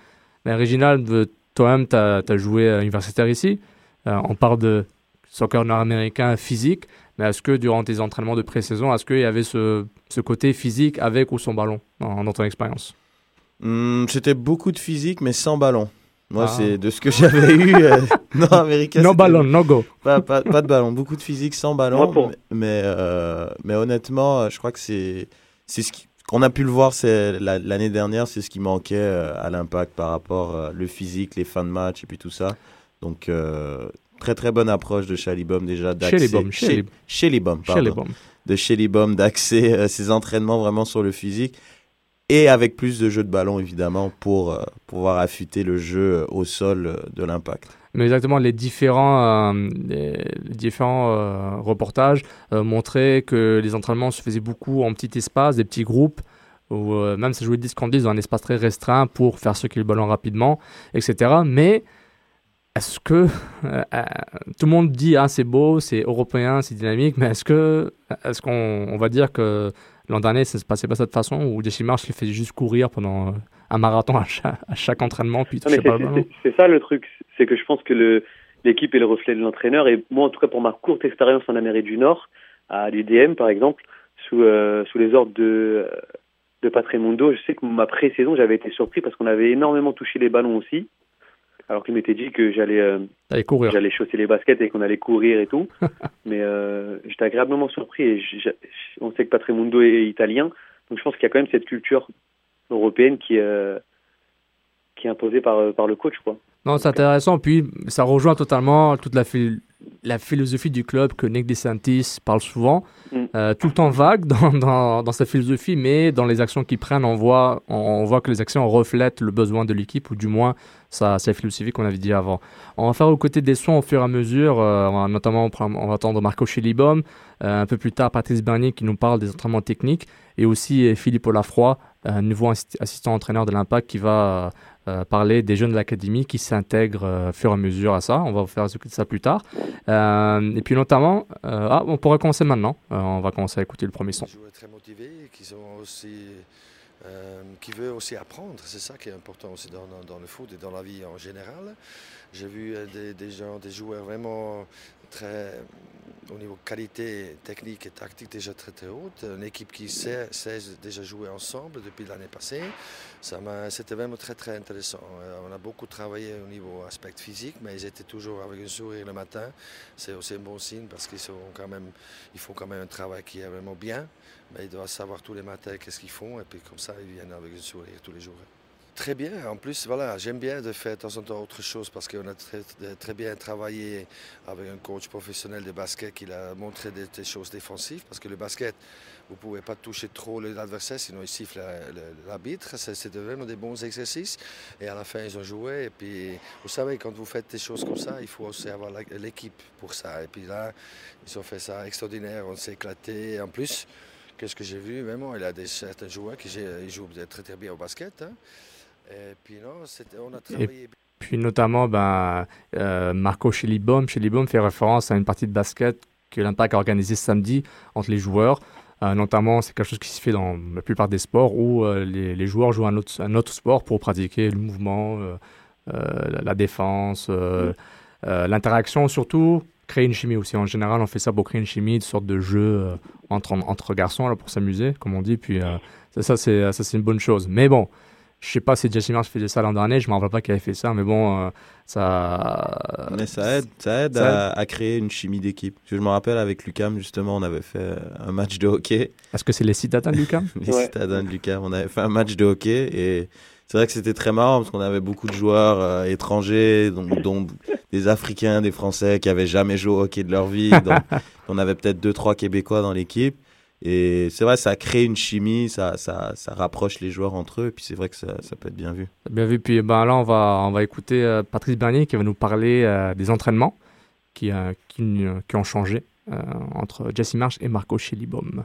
Mais Réginald, euh, toi-même, tu as, joué à universitaire ici. On parle de soccer nord-américain physique, mais est-ce que durant tes entraînements de pré-saison, est-ce qu'il y avait ce, ce côté physique avec ou sans ballon dans, dans ton expérience Hmm, C'était beaucoup de physique, mais sans ballon. Moi, Ah. c'est de ce que j'avais eu euh, nord-américain. No c'était ballon, no go. Pas, pas, pas de ballon, beaucoup de physique sans ballon. Moi, mais, mais, euh, mais honnêtement, euh, je crois que c'est c'est ce qu'on a pu le voir c'est la- l'année dernière, c'est ce qui manquait euh, à l'impact par rapport euh, le physique, les fins de match et puis tout ça. Donc euh, très très bonne approche de Chalibom déjà d'accès. Chelibom, Chez- Chelib- Chelibom, pardon. De d'axer euh, ses entraînements vraiment sur le physique et avec plus de jeux de ballon évidemment pour euh, pouvoir affûter le jeu euh, au sol euh, de l'impact. Mais exactement, les différents, euh, les, différents euh, reportages euh, montraient que les entraînements se faisaient beaucoup en petits espaces, des petits groupes, ou même si jouer 10 contre 10 dans un espace très restreint pour faire circuler le ballon rapidement, etc. Mais est-ce que euh, tout le monde dit ah c'est beau, c'est européen, c'est dynamique, mais est-ce que est-ce qu'on on va dire que l'an dernier ça se passait pas de cette façon où Marsh il faisait juste courir pendant euh, un marathon à chaque, à chaque entraînement puis le c'est- ça le truc, c'est que je pense que l'équipe est le reflet de l'entraîneur. Et moi, en tout cas, pour ma courte expérience en Amérique du Nord, à l'UDM par exemple, sous, euh, sous les ordres de, de je sais que ma pré-saison, j'avais été surpris parce qu'on avait énormément touché les ballons aussi. Alors qu'il m'était dit que j'allais euh, courir. j'allais chausser les baskets et qu'on allait courir et tout. Mais euh, j'étais agréablement surpris. Et on sait que Patremundo est italien. Donc je pense qu'il y a quand même cette culture européenne qui, euh, qui est imposée par, par le coach. Quoi. Non, c'est intéressant. Puis ça rejoint totalement toute la, la philosophie du club que Nick DeSantis parle souvent. Mm. Euh, tout le temps vague dans, dans, dans, sa philosophie, mais dans les actions qu'il prennent, on voit, on, voit que les actions reflètent le besoin de l'équipe, ou du moins sa, sa philosophie qu'on avait dit avant. On va faire aux côtés des sons au fur et à mesure, euh, notamment on va attendre Marco Chilibom, euh, un peu plus tard Patrice Bernier qui nous parle des entraînements techniques, et aussi Philippe Olafroy, nouveau assistant entraîneur de l'Impact qui va euh, parler des jeunes de l'académie qui s'intègrent euh, au fur et à mesure à ça. On va vous faire ça plus tard. Euh, et puis notamment, ah, on pourrait commencer maintenant. on va commencer à écouter le premier son. Des joueurs très motivés, qui aussi qui veut aussi apprendre. C'est ça qui est important aussi dans, dans, le foot et dans la vie en général. J'ai vu des, des, gens, des joueurs vraiment très, au niveau qualité technique et tactique déjà très très haute. Une équipe qui sait, sait déjà jouer ensemble depuis l'année passée. C'était vraiment très très intéressant. Euh, on a beaucoup travaillé au niveau aspect physique, mais ils étaient toujours avec un sourire le matin. C'est aussi un bon signe parce qu'ils sont quand même, ils font quand même un travail qui est vraiment bien. Mais ils doivent savoir tous les matins qu'est-ce qu'ils font et puis comme ça ils viennent avec un sourire tous les jours. Très bien. En plus, voilà, j'aime bien de faire de temps en temps autre chose parce qu'on a très, très, bien travaillé avec un coach professionnel de basket qui a montré des, choses défensives. Parce que le basket, vous ne pouvez pas toucher trop l'adversaire, sinon il siffle l'arbitre. C'était vraiment des bons exercices. Et à la fin, ils ont joué. Et puis, vous savez, quand vous faites des choses comme ça, il faut aussi avoir l'équipe pour ça. Et puis là, ils ont fait ça extraordinaire. On s'est éclaté. En plus, qu'est-ce que j'ai vu? Vraiment, il y a des, certains joueurs qui jouent très, très bien au basket. Hein. Et puis, non, on a travaillé. puis notamment, ben, euh, Marco Chilibom. Chilibom fait référence à une partie de basket que l'Impact a organisée samedi entre les joueurs. Euh, notamment, c'est quelque chose qui se fait dans la plupart des sports où euh, les, les, joueurs jouent un autre, un autre, sport pour pratiquer le mouvement, la, défense, mm. l'interaction, surtout créer une chimie aussi. En général, on fait ça pour créer une chimie, une sorte de jeu entre, entre garçons là, pour s'amuser, comme on dit. Puis ça, c'est une bonne chose. Mais bon, je sais pas si Jesse Marsh faisait ça l'an dernier, je me rappelle pas qu'il avait fait ça, mais bon, euh, ça. Mais ça aide, ça aide, à, créer une chimie d'équipe. Je me rappelle avec Lucam, justement, on avait fait un match de hockey. Est-ce que c'est les citadins de Lucam Les citadins de Lucam. On avait fait un match de hockey et c'est vrai que c'était très marrant parce qu'on avait beaucoup de joueurs euh, étrangers, dont, dont, des Africains, des Français qui avaient jamais joué au hockey de leur vie. Donc, on avait peut-être deux, trois Québécois dans l'équipe. Et c'est vrai, ça crée une chimie, ça, ça, ça, rapproche les joueurs entre eux, et puis c'est vrai que ça, ça, peut être bien vu. Bien vu, puis ben, là, on va, on va écouter euh, Patrice Bernier qui va nous parler euh, des entraînements qui, euh, qui, qui, ont changé entre Jesse Marsh et Marco Chilibom.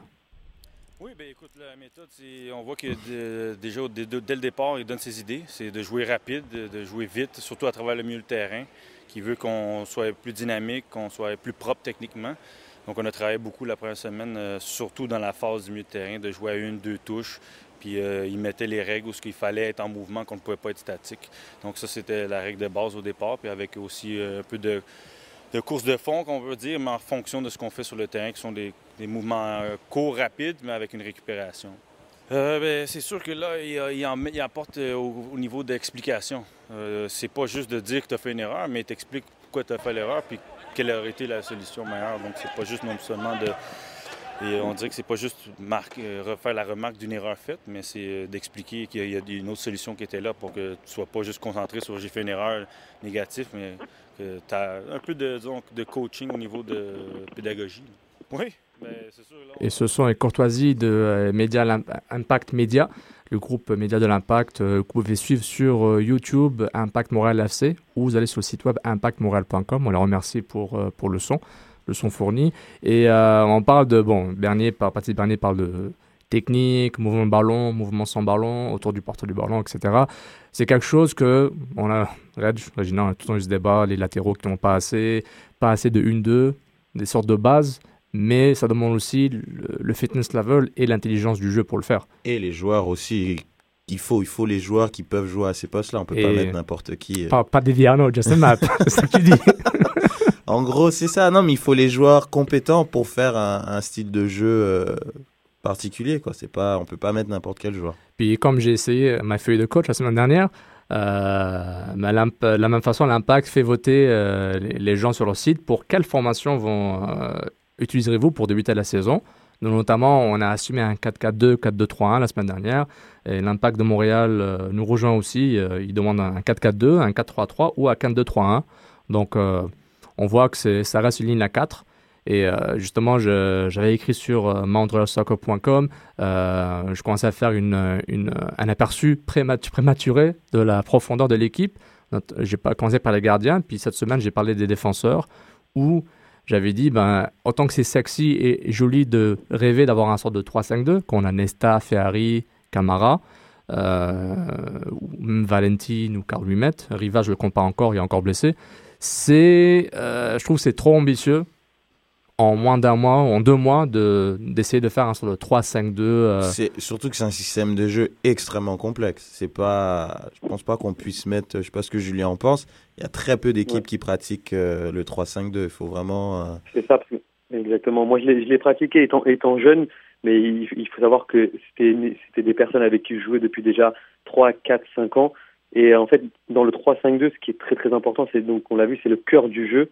Oui, ben écoute, la méthode, on voit que déjà dès le départ, il donne ses idées. C'est de jouer rapide, de, jouer vite, surtout à travers le milieu de terrain, qui veut qu'on soit plus dynamique, qu'on soit plus propre techniquement. Donc, on a travaillé beaucoup la première semaine, euh, surtout dans la phase du milieu de terrain, de jouer à une, deux touches. Puis euh, il mettait les règles où ce qu'il fallait être en mouvement, qu'on ne pouvait pas être statique. Donc ça, c'était la règle de base au départ. Puis avec aussi euh, un peu de, course de fond, qu'on veut dire, mais en fonction de ce qu'on fait sur le terrain, qui sont des, mouvements courts, rapides, mais avec une récupération. Ben, c'est sûr que là, il, apporte au, niveau d'explication. c'est pas juste de dire que tu as fait une erreur, mais t'expliques pourquoi tu as fait l'erreur, puis quelle aurait été la solution meilleure. Donc, c'est pas juste non seulement de. On dirait que c'est pas juste euh, refaire la remarque d'une erreur faite, mais c'est euh, d'expliquer qu'il y a une autre solution qui était là pour que tu sois pas juste concentré sur j'ai fait une erreur négative, mais que tu as un peu de, de coaching au niveau de pédagogie. Oui. Et ce sont les courtoisies de euh, Média Impact Média le groupe Média de l'Impact, euh, que vous pouvez suivre sur euh, YouTube Impact Montréal FC ou vous allez sur le site web impactmontréal.com. On les remercie pour, pour le son, le son fourni. Et on parle de, bon, Bernier, Patrice Bernier parle de technique, mouvement de ballon, mouvement sans ballon, autour du porteur du ballon, etc. C'est quelque chose que, on a, Reg, tout le temps eu ce débat, les latéraux qui n'ont pas assez, pas assez de 1-2, des sortes de bases, mais ça demande aussi le, fitness level et l'intelligence du jeu pour le faire. Et les joueurs aussi il faut, il faut les joueurs qui peuvent jouer à ces postes-là. On peut pas Et- mettre n'importe qui. euh. Pas, pas Deviano, Justin Mapp, c'est ça que tu dis. En gros, c'est ça. Non, mais il faut les joueurs compétents pour faire un, un style de jeu euh, particulier. Quoi. C'est pas, on peut pas mettre n'importe quel joueur. Puis comme j'ai essayé ma feuille de coach la semaine dernière, euh, mais l'imp- la même façon, l'impact fait voter euh, les, les gens sur leur site pour quelle formation vont euh, utiliserez-vous pour débuter la saison? Notamment, on a assumé un 4-4-2, 4-2-3-1 la semaine dernière. Et l'impact de Montréal euh, nous rejoint aussi. Euh, il demande un 4-4-2, un 4-3-3 ou un 4-2-3-1. Donc, euh, on voit que ça reste une ligne à 4. Et euh, justement, j'avais écrit sur montrealsoccer.com, je commençais à faire un aperçu prémat- prématuré de la profondeur de l'équipe. J'ai commencé par les gardiens, puis cette semaine, j'ai parlé des défenseurs, j'avais dit, ben, autant que c'est sexy et joli de rêver d'avoir un sort de 3-5-2, qu'on a Nesta, Ferrari, Camara, euh, Valentine ou Carl Riva, je le pas encore, il est encore blessé. C'est, euh, je trouve c'est trop ambitieux en moins d'un mois, en deux mois, de, d'essayer de faire un sort de 3-5-2. euh, C'est surtout que c'est un système de jeu extrêmement complexe. C'est pas, je pense pas qu'on puisse mettre, je sais pas ce que Julien en pense. Il y a très peu d'équipes Ouais. qui pratiquent euh, le 3-5-2. Il faut vraiment. euh, C'est ça, parce que- exactement. Moi, je l'ai je l'ai pratiqué étant, étant jeune, mais il, il faut savoir que c'était des personnes avec qui je jouais depuis déjà 3, 4, 5 ans. Et en fait, dans le 3-5-2, ce qui est très très important, c'est donc, on l'a vu, c'est le cœur du jeu.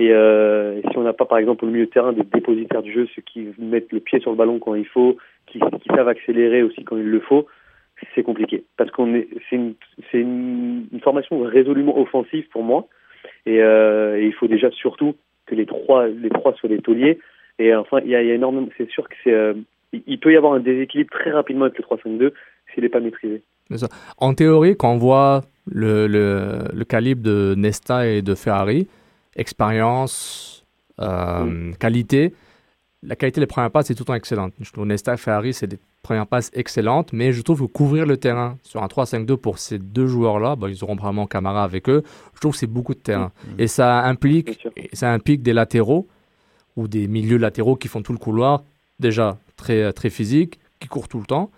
Et, euh, et si on n'a pas, par exemple, au milieu de terrain des dépositaires du jeu, ceux qui mettent le pied sur le ballon quand il faut, qui, savent accélérer aussi quand il le faut, c'est compliqué. Parce qu'on est, c'est une, formation résolument offensive pour moi. Et, euh, et il faut déjà surtout que les trois, les trois soient des tauliers. Et enfin, il y a, énormément, c'est sûr que euh, peut y avoir un déséquilibre très rapidement avec le 3-5-2 s'il n'est pas maîtrisé. En théorie, quand on voit le calibre de Nesta et de Ferrari, expérience, euh, qualité, la qualité des premières passes est tout le temps excellente. Je trouve Nesta et Ferrari, c'est des premières passes excellentes, mais je trouve que couvrir le terrain sur un 3-5-2 pour ces deux joueurs-là, bon, ils auront probablement Camara avec eux, je trouve que c'est beaucoup de terrain. Et ça implique, et ça implique des latéraux ou des milieux latéraux qui font tout le couloir, déjà très, très physiques, qui courent tout le temps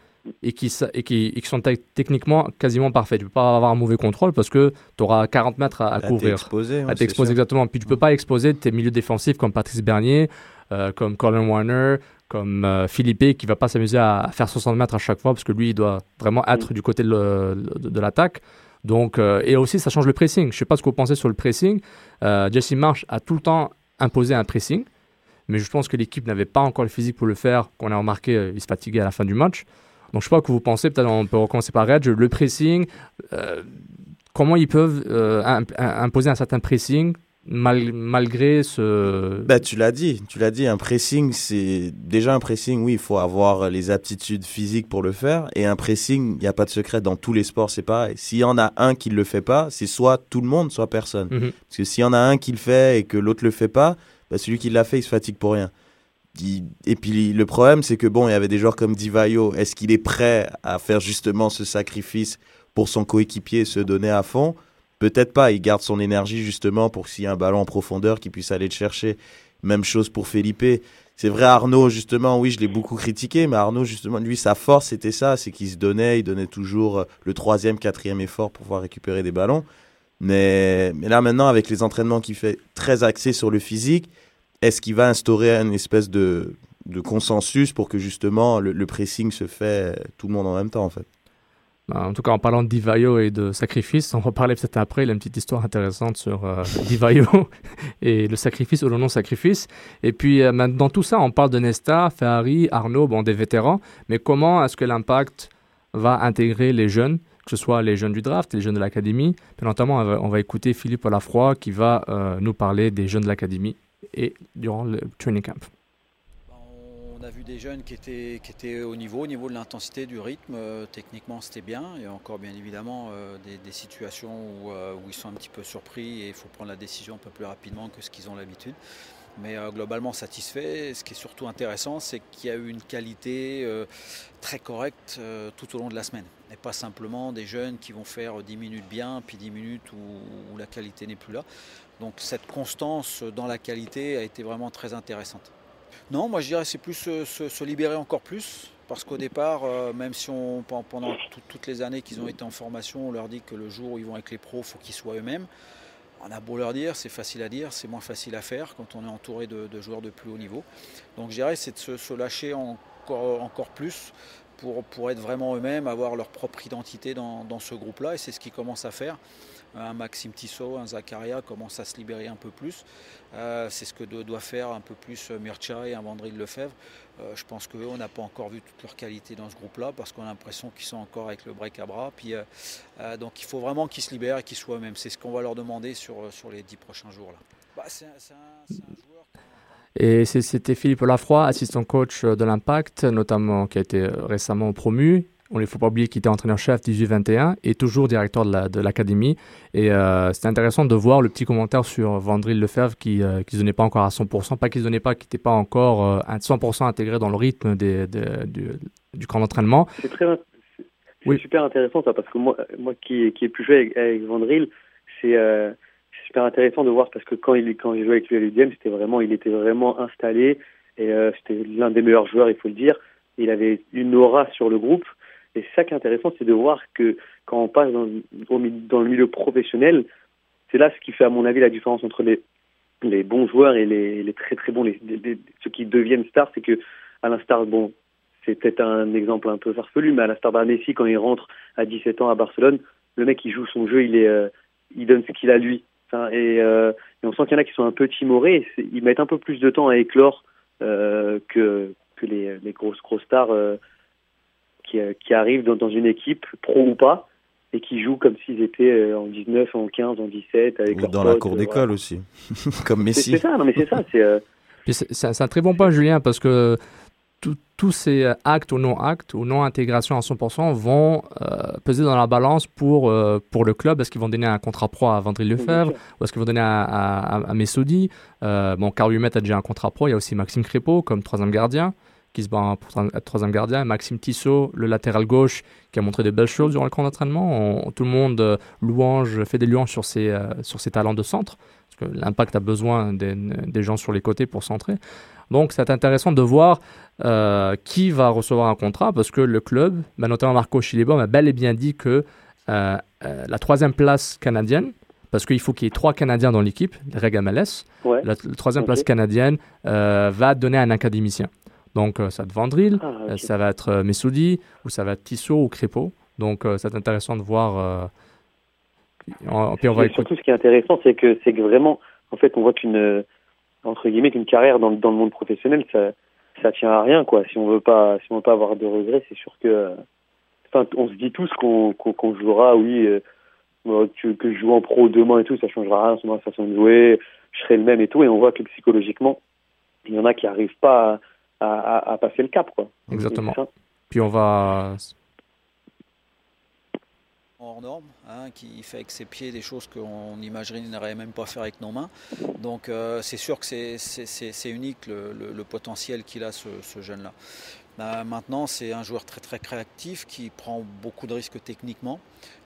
et qui, et qui, et qui sont te- techniquement quasiment parfaits. Tu peux pas avoir un mauvais contrôle parce que tu auras 40 mètres à, couvrir. exposé, à t'exposer exactement. Puis tu peux pas exposer tes milieux défensifs comme Patrice Bernier, euh, comme Colin Warner, comme euh, Philippe qui va pas s'amuser à, à faire 60 mètres à chaque fois parce que lui il doit vraiment être du côté de, le- de- de l'attaque. Donc, euh, et aussi, ça change le pressing. Je sais pas ce que vous pensez sur le pressing. Jesse Marsh a tout le temps imposé un pressing, mais je pense que l'équipe n'avait pas encore le physique pour le faire. Qu'on a remarqué, il se fatiguait à la fin du match. Donc, je sais pas ce que vous pensez. Peut-être on peut recommencer par Reg. Le pressing, euh, comment ils peuvent euh, imp- imposer un certain pressing mal- malgré ce. Bah, tu l'as dit, tu l'as dit, un pressing, c'est déjà un pressing, oui, il faut avoir les aptitudes physiques pour le faire. Et un pressing, il n'y a pas de secret dans tous les sports, c'est pareil. S'il y en a un qui ne le fait pas, c'est soit tout le monde, soit personne. Mhm. Parce que s'il y en a un qui le fait et que l'autre le fait pas, bah, celui qui l'a fait, il se fatigue pour rien. Et puis le problème, c'est que bon, il y avait des joueurs comme Divayo. Est-ce qu'il est prêt à faire justement ce sacrifice pour son coéquipier se donner à fond? Peut-être pas. Il garde son énergie justement pour s'il y a un ballon en profondeur, qu'il puisse aller le chercher. Même chose pour Felipe. C'est vrai, Arnaud, justement, oui, je l'ai beaucoup critiqué, mais Arnaud, justement, lui, sa force, c'était ça, c'est qu'il se donnait, il donnait toujours euh, le troisième, quatrième effort pour pouvoir récupérer des ballons. Mais, mais là, maintenant, avec les entraînements qu'il fait très axés sur le physique, est-ce qu'il va instaurer une espèce de, consensus pour que justement le, pressing se fait euh, tout le monde en même temps, en fait? Bah, En tout cas, en parlant de Divayo et de sacrifice, on va parler peut-être après. Il y a une petite histoire intéressante sur euh, Divayo et le sacrifice ou le non-sacrifice. Et puis, euh, dans tout ça, on parle de Nesta, Ferrari, Arnaud, bon, des vétérans. Mais comment est-ce que l'impact va intégrer les jeunes, que ce soit les jeunes du draft, les jeunes de l'académie? Puis, notamment, on va, écouter Philippe Olafroy qui va euh, nous parler des jeunes de l'académie et durant le training camp. On a vu des jeunes qui étaient, au niveau, au niveau de l'intensité, du rythme. Euh, techniquement, c'était bien. Il y a encore bien évidemment euh, des, situations où, euh, où ils sont un petit peu surpris et il faut prendre la décision un peu plus rapidement que ce qu'ils ont l'habitude. Mais globalement satisfait. Ce qui est surtout intéressant, c'est qu'il y a eu une qualité très correcte tout au long de la semaine. Et pas simplement des jeunes qui vont faire 10 minutes bien, puis 10 minutes où la qualité n'est plus là. Donc cette constance dans la qualité a été vraiment très intéressante. Non, moi je dirais c'est plus se, se- se libérer encore plus Parce qu'au départ, euh, même si on, pendant toutes les années qu'ils ont été en formation, on leur dit que le jour où ils vont avec les pros, il faut qu'ils soient eux-mêmes. On a beau leur dire, c'est facile à dire, c'est moins facile à faire quand on est entouré de, joueurs de plus haut niveau. Donc je dirais, c'est de se, lâcher encore, encore plus pour, être vraiment eux-mêmes, avoir leur propre identité dans, ce groupe-là. Et c'est ce qu'ils commencent à faire un Maxime Tissot, un Zakaria commence à se libérer un peu plus. Euh, c'est ce que doit faire un peu plus euh, Mircha et un Vandril Lefebvre. Euh, je pense qu'eux, on n'a pas encore vu toute leur qualité dans ce groupe-là parce qu'on a l'impression qu'ils sont encore avec le break à bras. Puis, donc il faut vraiment qu'ils se libèrent et qu'ils soient eux-mêmes. C'est ce qu'on va leur demander sur, les dix prochains jours. Bah, c'est un, joueur et c'était Philippe Lafroy, assistant coach de l'Impact, notamment qui a été récemment promu on ne faut pas oublier qu'il était entraîneur-chef 18-21 et toujours directeur de l'académie. et euh, c'est intéressant de voir le petit commentaire sur Vandril Lefebvre qui ne euh, donnait pas encore à 100%, pas qu'il ne donnait pas, qui n'était pas encore euh, à 100% intégré dans le rythme des, du, camp d'entraînement. C'est très super intéressant ça, parce que moi, moi qui, qui ai pu jouer avec, Vandril, c'est super intéressant de voir parce que quand il quand j'ai joué avec lui à l'UDM, c'était vraiment, il était vraiment installé et c'était l'un des meilleurs joueurs, il faut le dire. Il avait une aura sur le groupe et ça qui est intéressant, c'est de voir que quand on passe dans, dans le milieu professionnel, c'est là ce qui fait, à mon avis, la différence entre les, les bons joueurs et les, les très très bons, les, ceux qui deviennent stars, c'est que, à l'instar, bon, c'est peut-être un exemple un peu farfelu, mais à l'instar d'un Messi, quand il rentre à 17 ans à Barcelone, le mec, il joue son jeu, il, est, euh, il donne ce qu'il a lui. Enfin, et, euh, et, on sent qu'il y en a qui sont un peu timorés, ils mettent un peu plus de temps à éclore euh, que, que les, les grosses, grosses stars qui, euh, qui arrivent dans, dans, une équipe, pro ou pas, et qui jouent comme s'ils étaient en 19, en 15, en 17. Avec ou dans la cour d'école aussi, comme Messi. C'est ça, non mais c'est ça. C'est euh, un très bon point, Julien, parce que tous ces actes ou non-actes ou non-intégration à 100% vont peser dans la balance pour, pour le club. Est-ce qu'ils vont donner un contrat pro à Vandril Lefebvre ou est-ce qu'ils vont donner à, à, à Messoudi? Bon, Carl Humet a déjà un contrat pro. Il y a aussi Maxime Crépeau comme troisième gardien qui se bat pour être troisième gardien. Maxime Tissot, le latéral gauche, qui a montré de belles choses durant le camp d'entraînement. tout le monde euh, louange, fait des louanges sur ses, euh, sur ses talents de centre, parce que l'impact a besoin des, des, gens sur les côtés pour centrer. Donc c'est intéressant de voir euh, qui va recevoir un contrat, parce que le club, bah, notamment Marco Chilibom, a bel et bien dit que la troisième place canadienne, parce qu'il faut qu'il y ait trois Canadiens dans l'équipe, les règles MLS, la, troisième place canadienne va donner un académicien. Donc, euh, ça va être Vandril, ah, euh, ça va être euh, Messoudi, ou ça va être Tissot ou Crépeau. Donc, c'est intéressant de voir. En, puis on va surtout, ce qui est intéressant, c'est que, c'est que vraiment, en fait, on voit qu'une, entre guillemets, qu'une carrière dans, dans, le monde professionnel, ça, ça tient à rien, quoi. Si on veut pas, si on veut pas avoir de regrets, c'est sûr que, enfin, on se dit tous qu'on, qu'on, jouera, oui, que, que, je joue en pro demain et tout, ça changera rien sur ma façon de jouer, je serai le même et tout, et on voit que psychologiquement, il y en a qui arrivent pas à, à, passer le cap. Quoi. Exactement. Puis on va hors norme, hein, qui fait avec ses pieds des choses qu'on n'imaginerait même pas faire avec nos mains. Donc euh, c'est sûr que c'est unique le, potentiel qu'il a ce, ce jeune-là. Bah, maintenant, c'est un joueur très très créatif qui prend beaucoup de risques techniquement.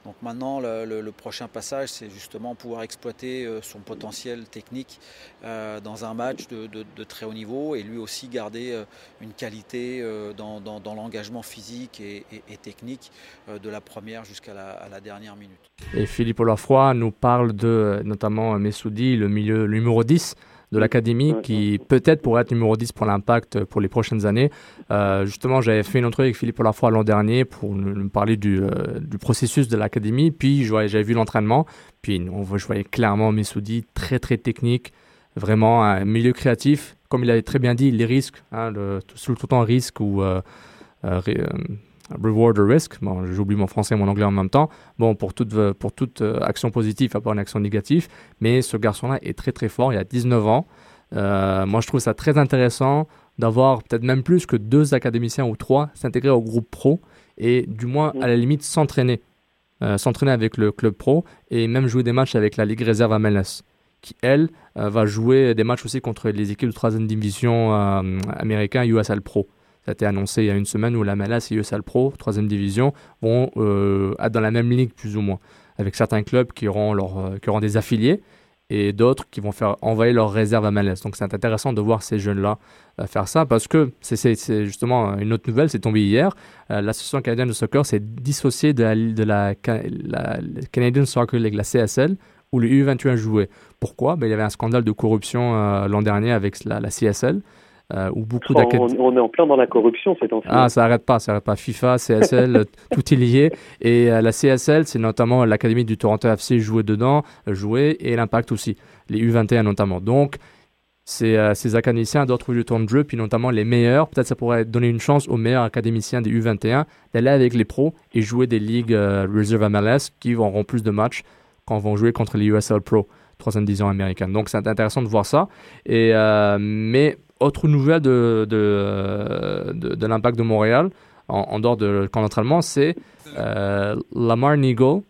Donc maintenant, le, prochain passage, c'est justement pouvoir exploiter euh, son potentiel technique euh, dans un match de, très haut niveau et lui aussi garder euh, une qualité dans, l'engagement physique et, technique de la première jusqu'à la, dernière minute. Et Philippe Olafroy nous parle de notamment Messoudi, le milieu numéro 10 de l'académie qui peut-être pourrait être numéro 10 pour l'impact pour les prochaines années. Euh, justement, j'avais fait une entrevue avec Philippe Lafroy l'an dernier pour nous parler du, euh, du, processus de l'académie. Puis j'avais vu l'entraînement. Puis on, je voyais clairement Messoudi très très technique, vraiment un milieu créatif. Comme il avait très bien dit, les risques, hein, le, tout, le temps risque ou euh, reward or risk. Bon, j'oublie mon français et mon anglais en même temps. Bon, pour toute, pour toute euh, action positive, il pas une action négative. Mais ce garçon-là est très très fort. Il a 19 ans. Euh, moi, je trouve ça très intéressant d'avoir peut-être même plus que deux académiciens ou trois s'intégrer au groupe pro et du moins à la limite s'entraîner. Euh, s'entraîner avec le club pro et même jouer des matchs avec la Ligue réserve à MLS qui, elle, va jouer des matchs aussi contre les équipes de troisième division américain USL Pro. Ça a été annoncé il y a une semaine où la MLS et USL Pro, troisième division, vont euh, être dans la même ligue plus ou moins, avec certains clubs qui auront, leur, euh, qui auront des affiliés et d'autres qui vont faire envoyer leurs réserves à MLS. Donc c'est intéressant de voir ces jeunes-là euh, faire ça parce que c'est justement une autre nouvelle, c'est tombé hier. Euh, L'Association canadienne de soccer s'est dissociée de, la, de Canadian Soccer League, la CSL, où les U21 jouaient. Pourquoi? Ben, Il y avait un scandale de corruption l'an dernier avec la CSL. Euh, beaucoup on, on, est en plein dans la corruption ces temps-ci. Ah, ça n'arrête pas, ça n'arrête pas. FIFA, CSL, tout est lié. Et euh, la CSL, c'est notamment l'Académie du Toronto FC jouait dedans, jouait, et l'Impact aussi, les U21 notamment. Donc, ces, euh, ces académiciens doivent trouver le temps de jeu, puis notamment les meilleurs. Peut-être ça pourrait donner une chance aux meilleurs académiciens des U21 d'aller avec les pros et jouer des ligues Reserve MLS qui auront plus de matchs quand vont jouer contre les USL Pro, troisième division américaine. Donc, c'est intéressant de voir ça. Et, mais autre nouvelle de, de, de, l'impact de Montréal, en, dehors de camp d'entraînement, c'est euh, Lamar Nigel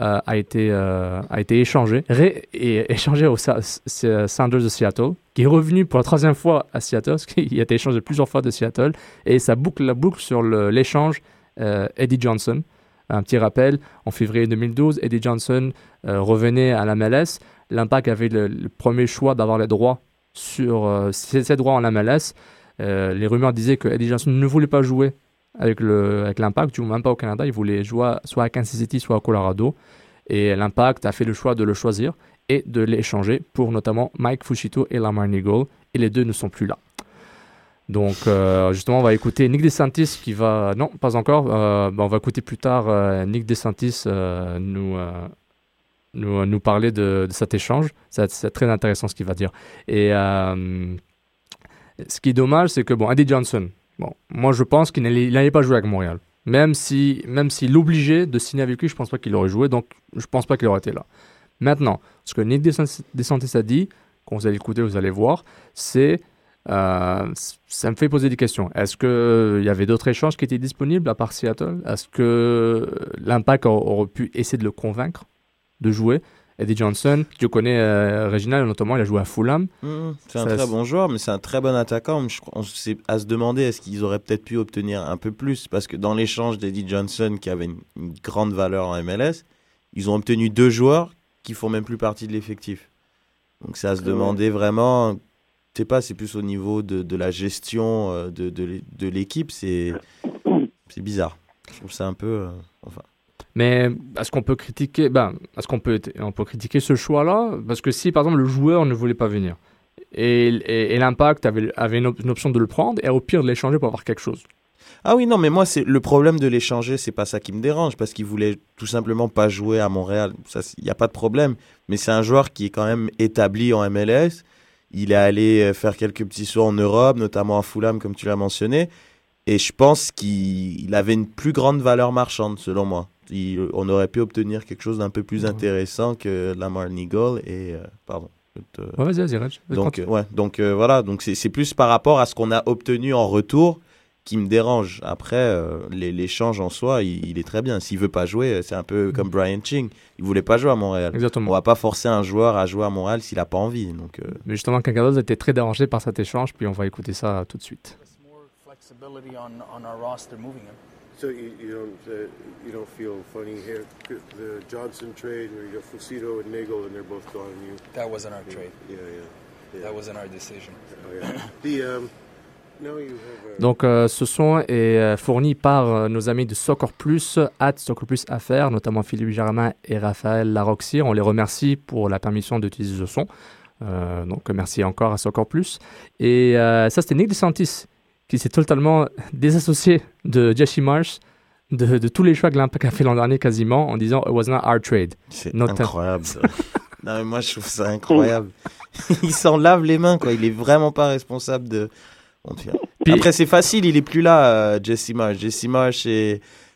euh, a, été, euh, a été échangé, et échangé au Sanders de Seattle, qui est revenu pour la troisième fois à Seattle, parce qu'il a été échangé plusieurs fois de Seattle, et ça boucle la boucle sur l'échange Eddie Johnson. Un petit rappel, en février 2012, Eddie Johnson revenait à la MLS. L'Impact avait le premier choix d'avoir les droits sur euh, ses, droits en MLS. Euh, les rumeurs disaient que Eddie Johnson ne voulait pas jouer avec l'Impact, même pas au Canada. Il voulait jouer soit à Kansas City, soit à Colorado. Et l'Impact a fait le choix de le choisir et de l'échanger pour notamment Mike Fushito et Lamar Nigel. Et les deux ne sont plus là. Donc, euh, justement, on va écouter Nick DeSantis qui va. Non, pas encore. Ben, on va écouter plus tard Nick DeSantis nous, nous, nous parler de, cet échange. C'est très intéressant ce qu'il va dire. Et euh, ce qui est dommage, c'est que, bon, Eddie Johnson, bon, moi je pense qu'il n'allait pas jouer avec Montréal. Même si même s'il l'obligeait de signer avec lui, je pense pas qu'il aurait joué, donc je pense pas qu'il aurait été là. Maintenant, ce que Nick DeSantis a dit, quand vous allez écouter, vous allez voir, c'est euh, ça me fait poser des questions. Est-ce qu'il y avait d'autres échanges qui étaient disponibles à part Seattle? Est-ce que l'Impact aurait pu essayer de le convaincre? De jouer. Eddie Johnson, tu connais euh, Reginald notamment, il a joué à Fulham. Mmh, c'est un très bon joueur, mais c'est un très bon attaquant. Je, on s'est à se demander est-ce qu'ils auraient peut-être pu obtenir un peu plus? Parce que dans l'échange d'Eddie Johnson qui avait une, grande valeur en MLS, ils ont obtenu deux joueurs qui font même plus partie de l'effectif. Donc c'est à se demander vraiment. Je sais pas, c'est plus au niveau de, de la gestion euh, de, de, de l'équipe, c'est c'est bizarre. Je trouve ça un peu. Euh, enfin. Mais est-ce qu'on peut critiquer, ben, est-ce qu'on peut, on peut critiquer ce choix-là? Parce que si, par exemple, le joueur ne voulait pas venir et, l'impact avait, avait une, option de le prendre et au pire de l'échanger pour avoir quelque chose. Ah oui, non, mais moi, c'est le problème de l'échanger, c'est pas ça qui me dérange, parce qu'il voulait tout simplement pas jouer à Montréal. Il n'y a pas de problème. Mais c'est un joueur qui est quand même établi en MLS. Il est allé euh, faire quelques petits sauts en Europe, notamment à Fulham, comme tu l'as mentionné. Et je pense qu'il avait une plus grande valeur marchande, selon moi on aurait pu obtenir quelque chose d'un peu plus intéressant que Lamar Nigel et euh, pardon. Donc, ouais, donc euh, voilà, donc c'est plus par rapport à ce qu'on a obtenu en retour qui me dérange. Après, euh, l'échange en soi, il, est très bien. S'il veut pas jouer, c'est un peu comme Brian Ching. Il voulait pas jouer à Montréal. Exactement. On va pas forcer un joueur à jouer à Montréal s'il a pas envie. Donc, Mais justement, quelqu'un d'autre était très dérangé par cet échange, puis on va écouter ça tout de suite. So you, you don't uh, you don't feel funny here? The Johnson trade where you got Fucito and Nagel and they're both gone. You that wasn't our trade. Yeah, yeah, yeah, That wasn't our decision. Oh, yeah. the um, Donc, euh, ce son est euh, fourni par euh, nos amis de Soccer Plus, at Soccer Plus Affaires, notamment Philippe Germain et Raphaël Laroxy. On les remercie pour la permission d'utiliser ce son. Euh, donc, merci encore à Soccer Plus. Et euh, ça, c'était Nick DeSantis qui s'est totalement désassocié de Jesse Marsh, de, de, tous les choix que l'Impact a fait l'an dernier quasiment, en disant It was not our trade. C'est incroyable. non, mais moi, je trouve ça incroyable. il s'en lave les mains, quoi. Il est vraiment pas responsable de. Après, c'est facile, il est plus là, euh, Jesse Marsh. Jesse Marsh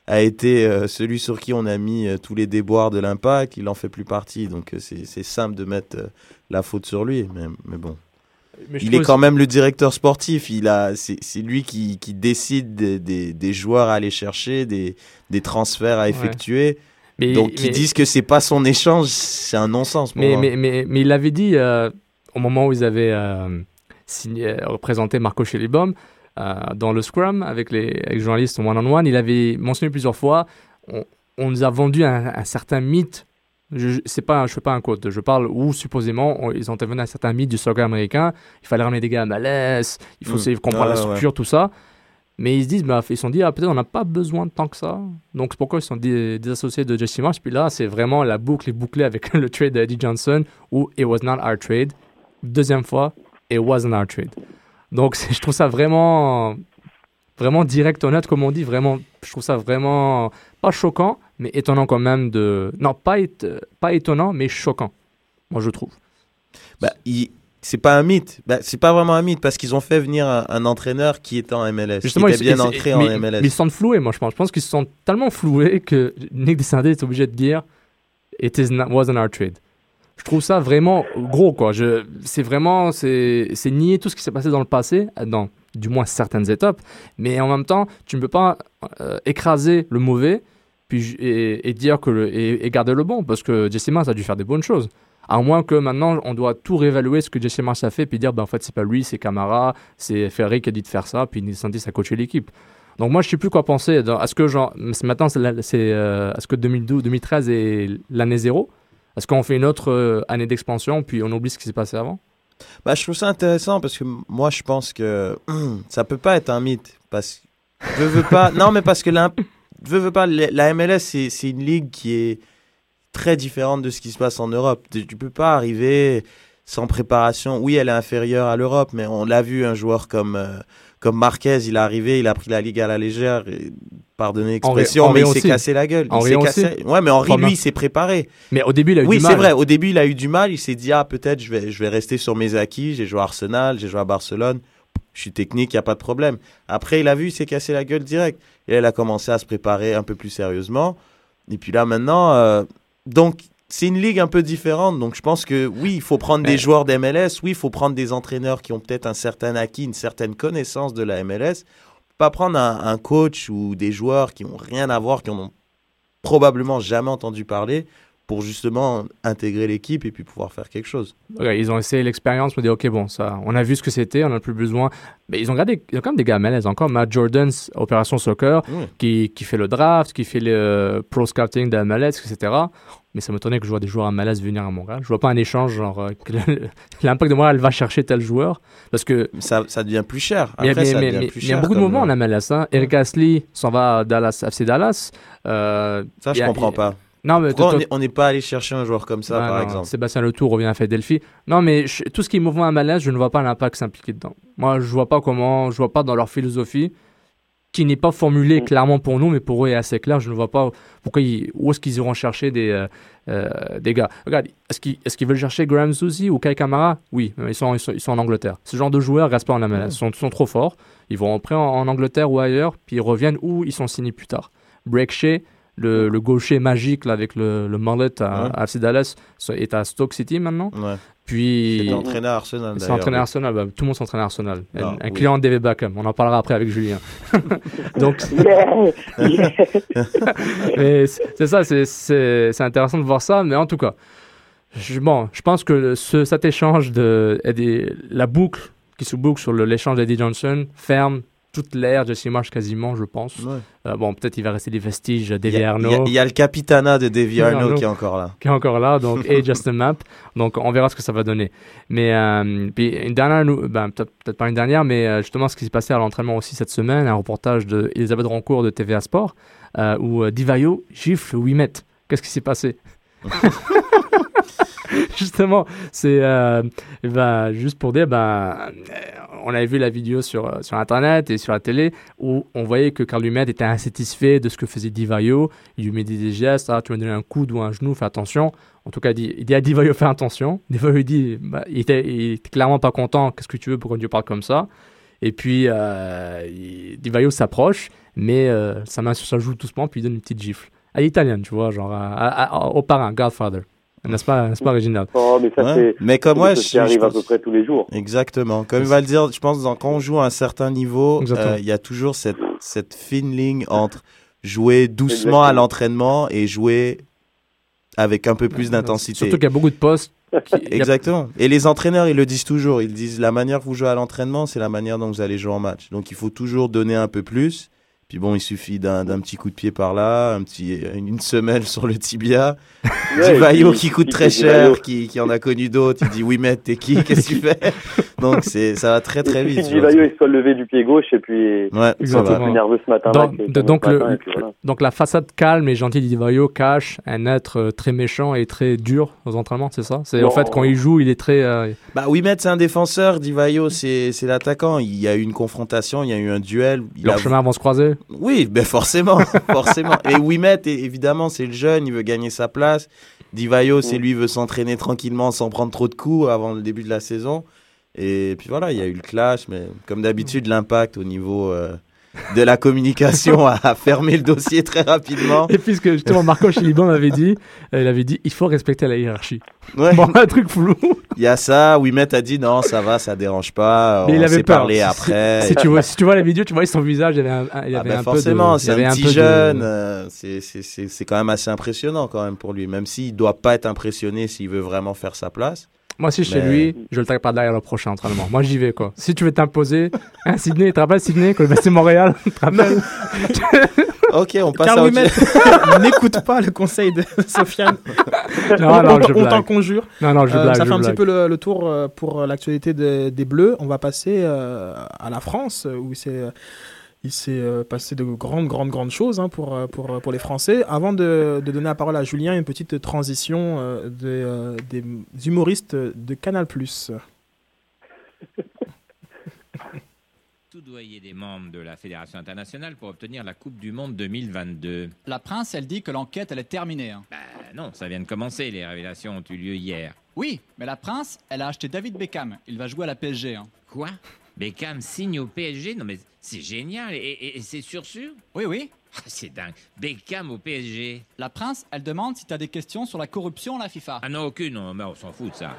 a été euh, celui sur qui on a mis euh, tous les déboires de l'impact. Il en fait plus partie, donc c'est simple de mettre la faute sur lui. Mais, mais bon il est quand même le directeur sportif. Il a, c'est lui qui, qui décide des, des, des, joueurs à aller chercher, des, des transferts à effectuer. Mais, Donc, qui disent que c'est pas son échange, c'est un non-sens. Mais, mais, il avait dit euh, au moment où ils avaient euh, signé, représenté Marco Schellibaum euh, dans le Scrum avec les, avec les journalistes one-on-one, il avait mentionné plusieurs fois on, on nous a vendu un, un certain mythe Je, c'est pas, je fais pas un quote. Je parle où supposément on- ils ont intervenu à certains mythes du soccer américain. Il fallait ramener des gars à malaise. Il faut Mm. de comprendre Ouais, la ouais. structure, tout ça. Mais ils se disent, bah, ils se sont dit, ah, peut-être on n'a pas besoin de tant que ça. Donc c'est pourquoi ils sont dé- désassociés de Jesse Marsh. Puis là, c'est vraiment la boucle est bouclée avec le trade d'Eddie Johnson où it was not our trade. Deuxième fois, it wasn't our trade. Donc je trouve ça vraiment, vraiment direct, honnête, comme on dit. Vraiment, je trouve ça vraiment pas choquant, mais étonnant quand même de. Non, pas, ét- pas étonnant, mais choquant. Moi, je trouve. Bah, il- c'est pas un mythe. Bah, c'est pas vraiment un mythe parce qu'ils ont fait venir un, un entraîneur qui était en MLS, qui était ils- bien ancré mais, en MLS. mais ils se sentent floués, moi, je pense. Je pense qu'ils se sentent tellement floués que Nick Descendé est obligé de dire It is not, wasn't our trade. Je trouve ça vraiment gros, quoi. Je, c'est vraiment, c'est, c'est nier tout ce qui s'est passé dans le passé, dans du moins certaines étapes, mais en même temps, tu ne peux pas euh, écraser le mauvais puis, et, dire que le, et, garder le bon, parce que Jesse Mars a dû faire des bonnes choses. À moins que maintenant, on doit tout réévaluer ce que Jesse Mars a fait, puis dire, ben, en fait, c'est pas lui, c'est Camara, c'est Ferry qui a dit de faire ça, puis Nick Sandis a coaché l'équipe. Donc moi, je sais plus quoi penser. Est-ce que genre, maintenant, c'est, euh, est-ce que 2012, 2013 est l'année zéro? Est-ce qu'on fait une autre euh, année d'expansion, puis on oublie ce qui s'est passé avant? Bah, je trouve ça intéressant parce que moi, je pense que ça peut pas être un mythe. Parce que, veux, veux pas, non, mais parce que veux, veux pas, la MLS, c'est c'est une ligue qui est très différente de ce qui se passe en Europe. Tu, tu peux pas arriver sans préparation. Oui, elle est inférieure à l'Europe, mais on l'a vu, un joueur comme, euh, comme Marquez, il est arrivé, il a pris la ligue à la légère. et- Pardonnez l'expression, mais il s'est cassé la gueule. Il Henri aussi. cassé- Ouais, mais Henri, lui, il s'est préparé. Mais au début, il a eu oui, du mal. c'est vrai. Au début, il a eu du mal. Il s'est dit, ah, peut-être, je vais, je vais rester sur mes acquis. J'ai joué à Arsenal, j'ai joué à Barcelone. Je suis technique, il n'y a pas de problème. Après, il a vu, il s'est cassé la gueule direct. Et là, il a commencé à se préparer un peu plus sérieusement. Et puis là, maintenant, euh, donc, c'est une ligue un peu différente. Donc, je pense que oui, il faut prendre des joueurs d'MLS. Oui, il faut prendre des entraîneurs qui ont peut-être un certain acquis, une certaine connaissance de la MLS. Pas prendre un, un coach ou des joueurs qui n'ont rien à voir, qui en ont probablement jamais entendu parler pour justement intégrer l'équipe et puis pouvoir faire quelque chose. Ils ont essayé l'expérience, me dit ok bon ça, on a vu ce que c'était, on n'a plus besoin. Mais ils ont gardé, ils ont quand même des gars à malaise encore. Matt Jordan's Opération Soccer, Oui. qui, qui fait le draft, qui fait le euh, pro scouting malaise, etc. Mais ça m'étonnait que je vois des joueurs à malaise venir à Montréal. Je vois pas un échange genre euh, l'impact de Montréal va chercher tel joueur parce que Ça, ça devient plus cher. Après, mais- ça mais- devient mais- plus mais il y a cher beaucoup de mouvements en MLS. Hein. Eric Astley s'en va à Dallas, FC Dallas. Euh, Ça, je a- comprends pas. Non, mais on est- n'est pas allé chercher un joueur comme ça, Ouais, par non, exemple Sébastien Letour revient à Philadelphie. Non, mais je- tout ce qui est mouvement à malaise, je ne vois pas l'impact s'impliquer dedans. Moi, je vois pas comment, je vois pas dans leur philosophie, qui n'est pas formulée clairement pour nous, mais pour eux est assez clair. Je ne vois pas pourquoi ils- où est-ce qu'ils iront chercher des, euh, euh, des gars. Regarde, est-ce qu'ils, est-ce qu'ils veulent chercher Graham Suzy ou Kai Kamara? Oui, ils sont, ils, sont, ils sont en Angleterre. Ce genre de joueurs restent pas en MLS. Ils sont, sont trop forts. Ils vont après en, en Angleterre ou ailleurs, puis ils reviennent où ils sont signés plus tard. Break Shea, le, le gaucher magique là, avec le, le mullet à, Ouais. à FC Dallas, est à Stoke City maintenant. Ouais. Puis. Il entraîné à Arsenal, C'est d'ailleurs, entraîné à lui. Arsenal. bah, tout le monde s'entraîne à Arsenal. Un, Ah, un oui. client de David Beckham. On en parlera après avec Julien. Donc. C'est ça, c'est- c'est c'est intéressant de voir ça. Mais en tout cas, je, bon, je pense que ce, cet échange de Eddie- la boucle qui se boucle sur l'échange d'Eddie Johnson ferme toute l'ère de Marsh quasiment, je pense. Ouais. Euh, bon, peut-être il va rester des vestiges Il y, d'Eddie a, Arnaud il y a- il y a le capitana de Davy Arnaud. Arnaud qui est encore là. qui est encore là, donc et Justin Map. Donc on verra ce que ça va donner. Mais euh, puis une dernière, ben, peut-être pas une dernière, mais euh, justement ce qui s'est passé à l'entraînement aussi cette semaine, un reportage de Elisabeth Roncourt de TVA Sport, euh, où euh, Divayo gifle 8 mètres. Qu'est-ce qui s'est passé? Justement, c'est euh, ben, juste pour dire, euh, on avait vu la vidéo sur, euh, sur Internet et sur la télé où on voyait que Carl Lumet était insatisfait de ce que faisait Divayo. Il lui met des gestes, ah, tu m'as donné un coude ou un genou, fais attention. En tout cas, il dit, à Divayo, fais attention. Divayo dit, bah, il, était, clairement pas content, qu'est-ce que tu veux, pourquoi tu parles comme ça? Et puis, euh, il- Divayo s'approche, mais euh, sa main sur sa joue doucement, puis il donne une petite gifle. À l'italienne, tu vois, genre à- à- au parrain, Godfather. N'est-ce pas, n'est-ce pas original Oh, mais ça, Ouais. c'est. Mais comme moi, ça, je, ça arrive je à peu près tous les jours. Exactement. Comme il va le dire, je pense quand on joue à un certain niveau, euh, il y a toujours cette, cette fine ligne entre jouer doucement Exactement. à l'entraînement et jouer avec un peu plus d'intensité. Surtout qu'il y a beaucoup de postes. qui- Exactement. Et les entraîneurs, ils le disent toujours. Ils disent la manière que vous jouez à l'entraînement, c'est la manière dont vous allez jouer en match. Donc il faut toujours donner un peu plus. Puis bon, il suffit d'un d'un petit coup de pied par là, un petit, une semelle sur le tibia. Ouais, et puis- qui coûte très cher, qui, qui en a connu d'autres. Il dit oui, mais t'es qui? Qu'est-ce que tu fais? Donc c'est ça va très très vite. vois. Divayo il soit levé du pied gauche et puis Ouais, Exactement. plus nerveux ce matin. Donc, le- voilà. donc la façade calme et gentille d'Ivayo cache un être euh, très méchant et très dur aux entraînements, c'est ça? C'est en fait quand il joue, il est très. euh, Bah oui, mais c'est un défenseur. Divayo, c'est c'est l'attaquant. Il y a eu une confrontation, il y a eu un duel. Leurs a- chemins vont se croiser. Oui, ben forcément, forcément. Et Wimet, évidemment, c'est le jeune, il veut gagner sa place. Divayo, c'est lui, il veut s'entraîner tranquillement sans prendre trop de coups avant le début de la saison. Et puis voilà, il y a eu le clash, mais comme d'habitude, l'impact au niveau euh, de la communication a, fermé le dossier très rapidement. Et puisque justement Marco Chiliban m'avait dit, euh, il avait dit, il faut respecter la hiérarchie. Ouais. Bon, un truc flou. Il y a ça, Wimet a dit non, ça va, ça dérange pas, Mais on il avait peur. parlé Si- après. Si, tu vois, si tu vois la vidéo, tu vois son visage, il avait un, il Ah avait ben un forcément, peu de. il avait un petit jeune, euh, c'est quand même assez impressionnant quand même pour lui, même s'il doit pas être impressionné s'il veut vraiment faire sa place. Moi, si je suis Mais- lui, je le tape pas derrière le prochain entraînement. Moi, j'y vais, quoi. Si tu veux t'imposer, hein, Sydney, tu te rappelles Sydney, quand le c'est Montréal, tu te rappelles? Ok, on passe Car à n'écoute pas le conseil de Sofiane. Non, non, on je on blague. t'en conjure. Non, non, je Euh, blague, Ça je fait un petit peu le, le tour euh, pour euh, l'actualité de- des Bleus. On va passer euh, à la France, où c'est. Il s'est euh, passé de grandes, grandes, grandes choses hein, pour, euh, pour, euh, pour les Français. Avant de, de donner la parole à Julien, une petite transition euh, des, euh, des humoristes de Canal+. Tout doyer des membres de la Fédération internationale pour obtenir la Coupe du Monde 2022. La prince, elle dit que l'enquête, elle est terminée. hein. Bah non, ça vient de commencer, les révélations ont eu lieu hier. Oui, mais la prince, elle a acheté David Beckham. Il va jouer à la PSG. hein. Quoi? Beckham signe au PSG Non mais c'est génial, et, et- et c'est sûr sûr? Oui, oui. Ah, C'est dingue. Beckham au PSG. La prince, elle demande si tu as des questions sur la corruption à la FIFA. Ah non, aucune, on s'en fout de ça.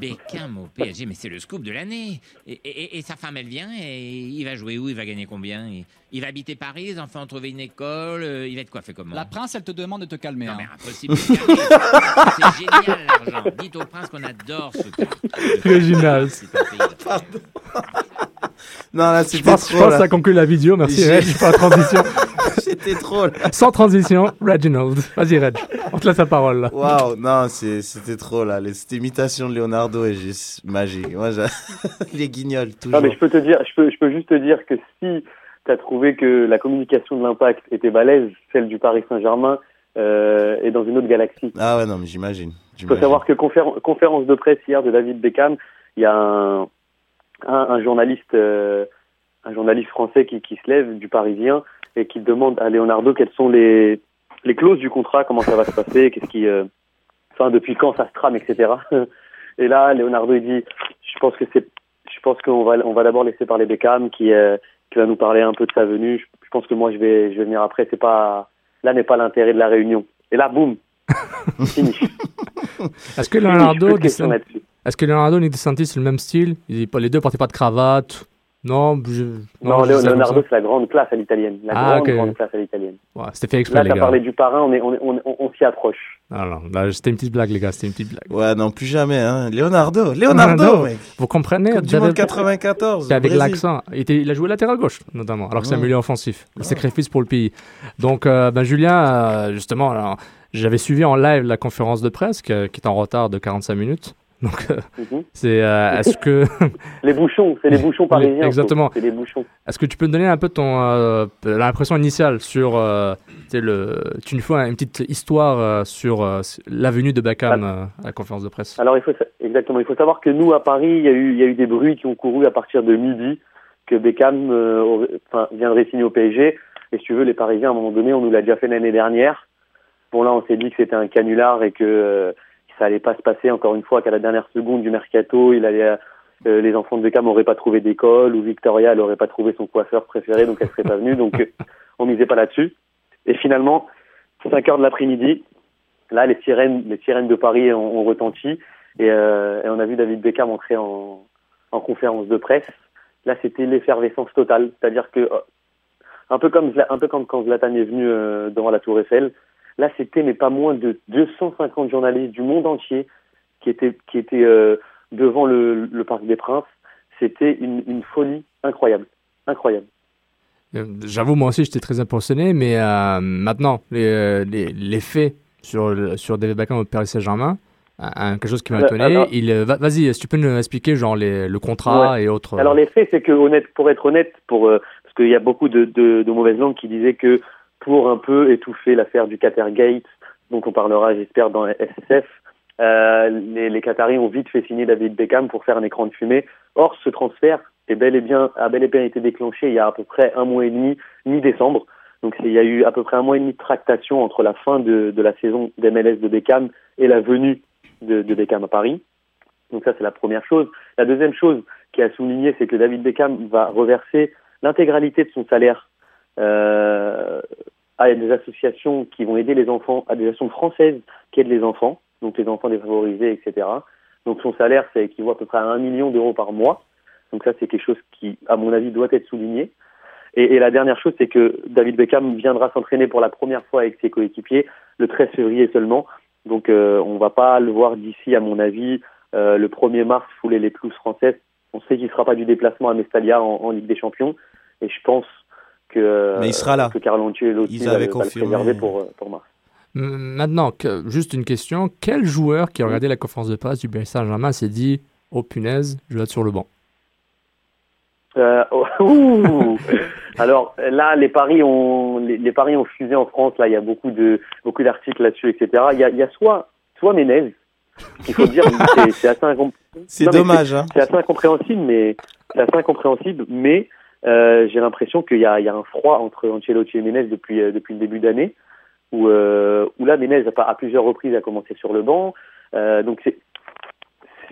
Beckham au PSG, mais c'est le scoop de l'année. Et, sa femme, elle vient, et il va jouer où? Il va gagner combien? Il va habiter Paris, les enfants ont trouvé une école, euh, il va être coiffé comment La prince, elle te demande de te calmer. Non, hein. mais impossible. de se calmer. C'est génial l'argent. Dites au prince qu'on adore ce. Original. C'est un pays. Non, là, Je c'était pense, je trop. pense que là. ça conclut la vidéo. Merci, J'ai- Reg, pour la transition. C'était trop. là. Sans transition, Reginald. Vas-y, Reg. On te laisse la parole, là. Waouh, non, c'est- c'était trop là. Les- Cette imitation de Leonardo est juste magique. Moi, j'a- les guignols, toujours. Non, mais je peux te dire, je peux, je peux juste te dire que si tu as trouvé que la communication de l'impact était balèze, celle du Paris Saint-Germain euh, est dans une autre galaxie. Ah ouais, non, mais j'imagine. Il faut savoir que conféren- conférence de presse hier de David Beckham, il y a un, un, un journaliste, euh, un journaliste français qui, qui se lève du Parisien et qui demande à Leonardo quelles sont les, les clauses du contrat, comment ça va se passer, qu'est-ce qui, euh, enfin depuis quand ça se trame, etc. Et là, Leonardo il dit, je pense que c'est, je pense qu'on va, on va d'abord laisser parler Beckham qui, euh, qui va nous parler un peu de sa venue. Je, je pense que moi je vais, je vais venir après. C'est pas, là n'est pas l'intérêt de la réunion. Et là, boum, fini. Est-ce que Leonardo, est-ce que Leonardo et De Santis, c'est le même style? Ils- Les deux portaient pas de cravate Non, je... Non, je Leonardo, c'est la grande classe à l'italienne. La Ah, grande, ok. grande classe à l'italienne. Ouais, C'était fait exprès, Là, les tu as gars. parlé du parrain, on, est, on, on, on, on s'y approche. Ah non, là, c'était une petite blague, les gars, c'était une petite blague. Ouais, non, plus jamais, hein. Leonardo, Leonardo, mec. Vous comprenez Coupe du monde 94, C'est avec l'accent. Il, était- il a joué latéral gauche, notamment, alors que c'est un milieu offensif. Le sacrifice pour le pays. Donc, euh, ben, Julien, euh, justement, alors, j'avais suivi en live la conférence de presse qui, qui est en retard de 45 minutes. Donc, euh, Mhm. c'est. euh, Est-ce que. Les bouchons, c'est les bouchons parisiens. Exactement. C'est les bouchons. Est-ce que tu peux me donner un peu ton euh, l'impression initiale sur tu sais, le tu nous fais une petite histoire sur euh, la venue de Beckham euh, à la conférence de presse? Alors, il faut, exactement, il faut savoir que nous, à Paris, il y, a eu, il y a eu des bruits qui ont couru à partir de midi que Beckham euh, aurait- enfin, viendrait signer au PSG. Et si tu veux, les Parisiens, à un moment donné, on nous l'a déjà fait l'année dernière. Bon, là, on s'est dit que c'était un canular et que euh, ça allait pas se passer, encore une fois, qu'à la dernière seconde du mercato, il allait, euh, les enfants de Beckham n'auraient pas trouvé d'école ou Victoria n'aurait pas trouvé son coiffeur préféré, donc elle serait pas venue. Donc, euh, on misait pas là-dessus. Et finalement, 5 heures de l'après-midi, là, les sirènes, les sirènes de Paris ont, retenti et, euh, on a vu David Beckham entrer en, en conférence de presse. Là, c'était l'effervescence totale, c'est-à-dire que euh, un peu comme un peu comme quand Zlatan est venu euh, devant la Tour Eiffel. Là, c'était mais pas moins de 250 journalistes du monde entier qui étaient qui étaient euh, devant le, le Parc des Princes. C'était une, une folie incroyable, incroyable. Euh, J'avoue, moi aussi, j'étais très impressionné, mais euh, maintenant, les, les, les faits sur, sur David Beckham au Paris Saint-Germain, quelque chose qui m'a étonné. alors- Il, va- Vas-y, si tu peux nous expliquer genre les- le contrat Ouais. et autres. Alors les faits, c'est que honnête, pour être honnête, pour euh, parce qu'il y a beaucoup de, de, de mauvaises langues qui disaient que pour un peu étouffer l'affaire du Qatargate, dont on parlera, j'espère, dans SSF, euh, les, les Qataris ont vite fait signer David Beckham pour faire un écran de fumée. Or, ce transfert est bel et bien, a bel et bien été déclenché il y a à peu près un mois et demi, mi-décembre. Donc il y a eu à peu près un mois et demi de tractation entre la fin de, de la saison d'MLS de Beckham et la venue de, de Beckham à Paris. Donc ça, c'est la première chose. La deuxième chose qui a souligné, c'est que David Beckham va reverser l'intégralité de son salaire à des associations qui vont aider les enfants, à des associations françaises qui aident les enfants, donc les enfants défavorisés, etc. Donc son salaire, ça équivaut à peu près à un million d'euros par mois. Donc ça, c'est quelque chose qui, à mon avis, doit être souligné. Et, et la dernière chose, c'est que David Beckham viendra s'entraîner pour la première fois avec ses coéquipiers le 13 février seulement. Donc euh, on va pas le voir d'ici, à mon avis, euh, le 1er mars fouler les pelouses françaises. On sait qu'il ne fera pas du déplacement à Mestalia en Ligue des Champions. Et je pense que, Mais il sera là. que Carlo Ancelotti Ils va, avaient confirmé. préserver pour, euh, pour mars. Maintenant, que- juste une question. Quel joueur qui a regardé la conférence de presse du Paris Saint-Germain s'est dit Oh punaise, je vais être sur le banc? Euh, oh. Alors là, les paris ont les, les paris ont fusé en France. Là, il y a beaucoup de beaucoup d'articles là-dessus, etc. Il y a, il y a soit soit Menez, qu'il faut dire, c'est- assez incom- C'est dommage, hein. C'est assez incompréhensible, mais euh, j'ai l'impression qu'il y a, il y a un froid entre Ancelotti et Menez depuis euh, depuis le début d'année, où euh, où là Menez a, à plusieurs reprises a commencé sur le banc. Donc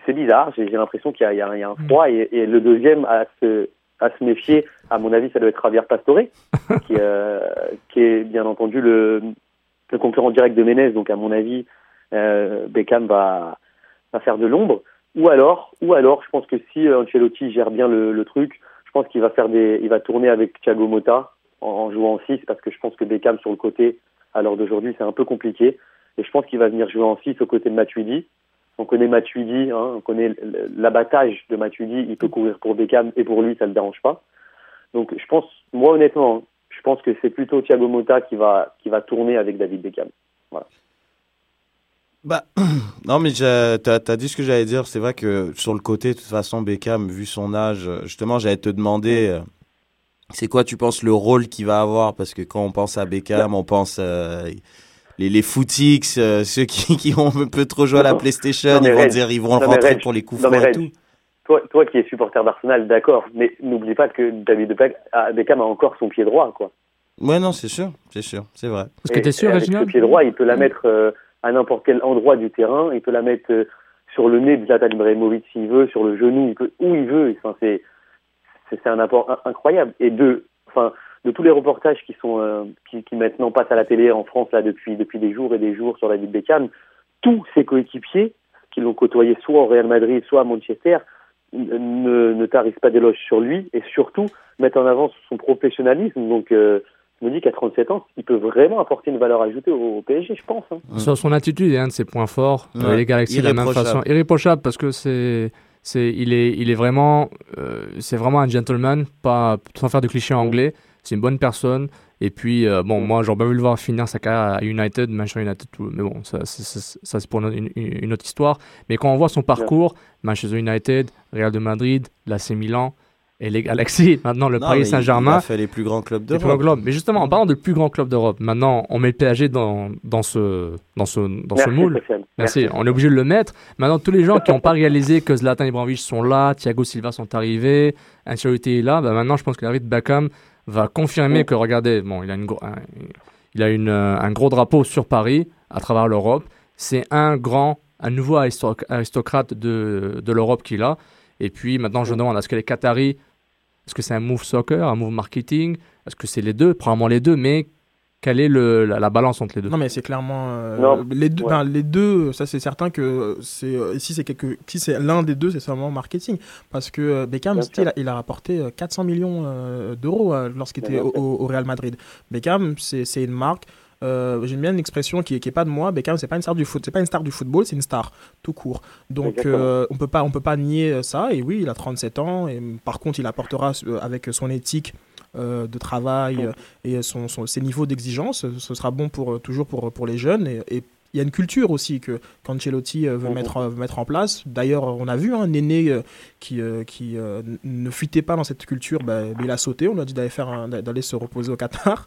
c'est bizarre. J'ai l'impression qu'il y, a- y, un- il y a un froid. Et, et le deuxième à se, à se méfier, à mon avis, ça doit être Javier Pastore, qui, qui est bien entendu le, le concurrent direct de Menez. Donc à mon avis, Beckham va, va faire de l'ombre. Ou alors, ou alors, je pense que si Ancelotti gère bien le, le truc, pense qu'il va faire des, il va tourner avec Thiago Motta en, jouant en 6 parce que je pense que Beckham sur le côté, à l'heure d'aujourd'hui, c'est un peu compliqué. Et je pense qu'il va venir jouer en 6 aux côtés de Matuidi. On connaît Matuidi, hein, on connaît l'abattage de Matuidi. Il peut courir pour Beckham et pour lui, ça ne le dérange pas. Donc, je pense, moi, honnêtement, je pense que c'est plutôt Thiago Motta qui va, qui va tourner avec David Beckham. Voilà. Bah, non, mais j'ai- t'as as dit ce que j'allais dire. C'est vrai que sur le côté, de toute façon, Beckham, vu son âge, euh, justement, j'allais te demander, euh, c'est quoi, tu penses, le rôle qu'il va avoir? Parce que quand on pense à Beckham, on pense euh, les, les footix, euh, ceux qui, qui ont un peu trop joué à la PlayStation, Non, ils vont Reg, dire, ils vont non, rentrer Reg, pour les coups non, francs et tout. Toi, toi qui es supporter d'Arsenal, d'accord, mais n'oublie pas que David ah, Beckham a encore son pied droit, quoi. Ouais, non, c'est sûr, c'est sûr, c'est vrai. Et- et avec ce pied droit, il peut la mettre euh, à n'importe quel endroit du terrain. Il peut la mettre euh, sur le nez de Zlatan Ibrahimovic s'il veut, sur le genou, où il veut. Enfin, c'est c'est un apport in- incroyable. Et de, enfin, de tous les reportages qui sont euh, qui, maintenant passent à la télé en France là depuis depuis des jours et des jours sur David Beckham, tous ses coéquipiers qui l'ont côtoyé soit au Real Madrid, soit à Manchester, ne tarissent pas d'éloges sur lui et surtout mettent en avant son professionnalisme. Donc, euh, je me dis qu'à 37 ans, il peut vraiment apporter une valeur ajoutée au, au PSG, je pense. hein. Son, son attitude est un de ses points forts. Euh, Ouais. les Galaxies de la même Irréprochable. façon. Irréprochable parce que c'est. C'est, il, est, il est vraiment, euh, c'est vraiment un gentleman, pas, sans faire de clichés anglais. C'est une bonne personne. Et puis, euh, bon, moi, j'aurais bien voulu le voir finir sa carrière à United, Manchester United, tout. mais bon, ça, ça, c'est pour une, une- une autre histoire. Mais quand on voit son parcours, Manchester United, Real de Madrid, l'AC Milan et les Galaxies, maintenant le Non, Paris Saint-Germain. Il a fait les plus grands clubs Les plus grands d'Europe. clubs. Mais justement, en parlant de plus grands clubs d'Europe, maintenant, on met le PSG dans, dans ce, dans ce, dans ce moule. Merci. Merci. On est obligé de le mettre. Maintenant, tous les gens qui n'ont pas réalisé que Zlatan Ibrahimovic sont là, Thiago Silva sont arrivés, Ancelotti est là, bah maintenant, je pense que David Beckham va confirmer que, regardez, bon, il a, une, un, il a une, un gros drapeau sur Paris, à travers l'Europe. C'est un grand, un nouveau aristo- aristocrate de, de l'Europe qu'il a. Et puis, maintenant, je me demande, est-ce que les Qataris est-ce que c'est un move soccer, un move marketing? Est-ce que c'est les deux? Probablement les deux, mais quelle est le, la, la balance entre les deux? Non, mais c'est clairement euh, les deux. Ouais. ben, les deux, ça c'est certain que c'est euh, si c'est quelque, si c'est l'un des deux, c'est seulement marketing, parce que euh, Beckham, il a, il a rapporté euh, 400 millions euh, d'euros euh, lorsqu'il était au, sûr. au- au Real Madrid. Beckham, c'est une marque. Euh, J'aime bien une expression qui, qui est pas de moi. Beckham, c'est pas une star du foot, c'est pas une star du football, c'est une star tout court. Donc euh, on peut pas, on peut pas nier ça. Et oui, il a 37 ans. Et par contre, il apportera euh, avec son éthique euh, de travail euh, et son, son- ses niveaux d'exigence. Ce sera bon pour, toujours pour, pour les jeunes. Et, et il y a une culture aussi que qu'Ancelotti euh, veut, Mhm. mettre, euh, veut mettre en place. D'ailleurs, on a vu un aîné euh, qui, qui ne fuitait pas dans cette culture, bah, il a sauté. On lui a dit d'aller, faire d'aller se reposer au Qatar.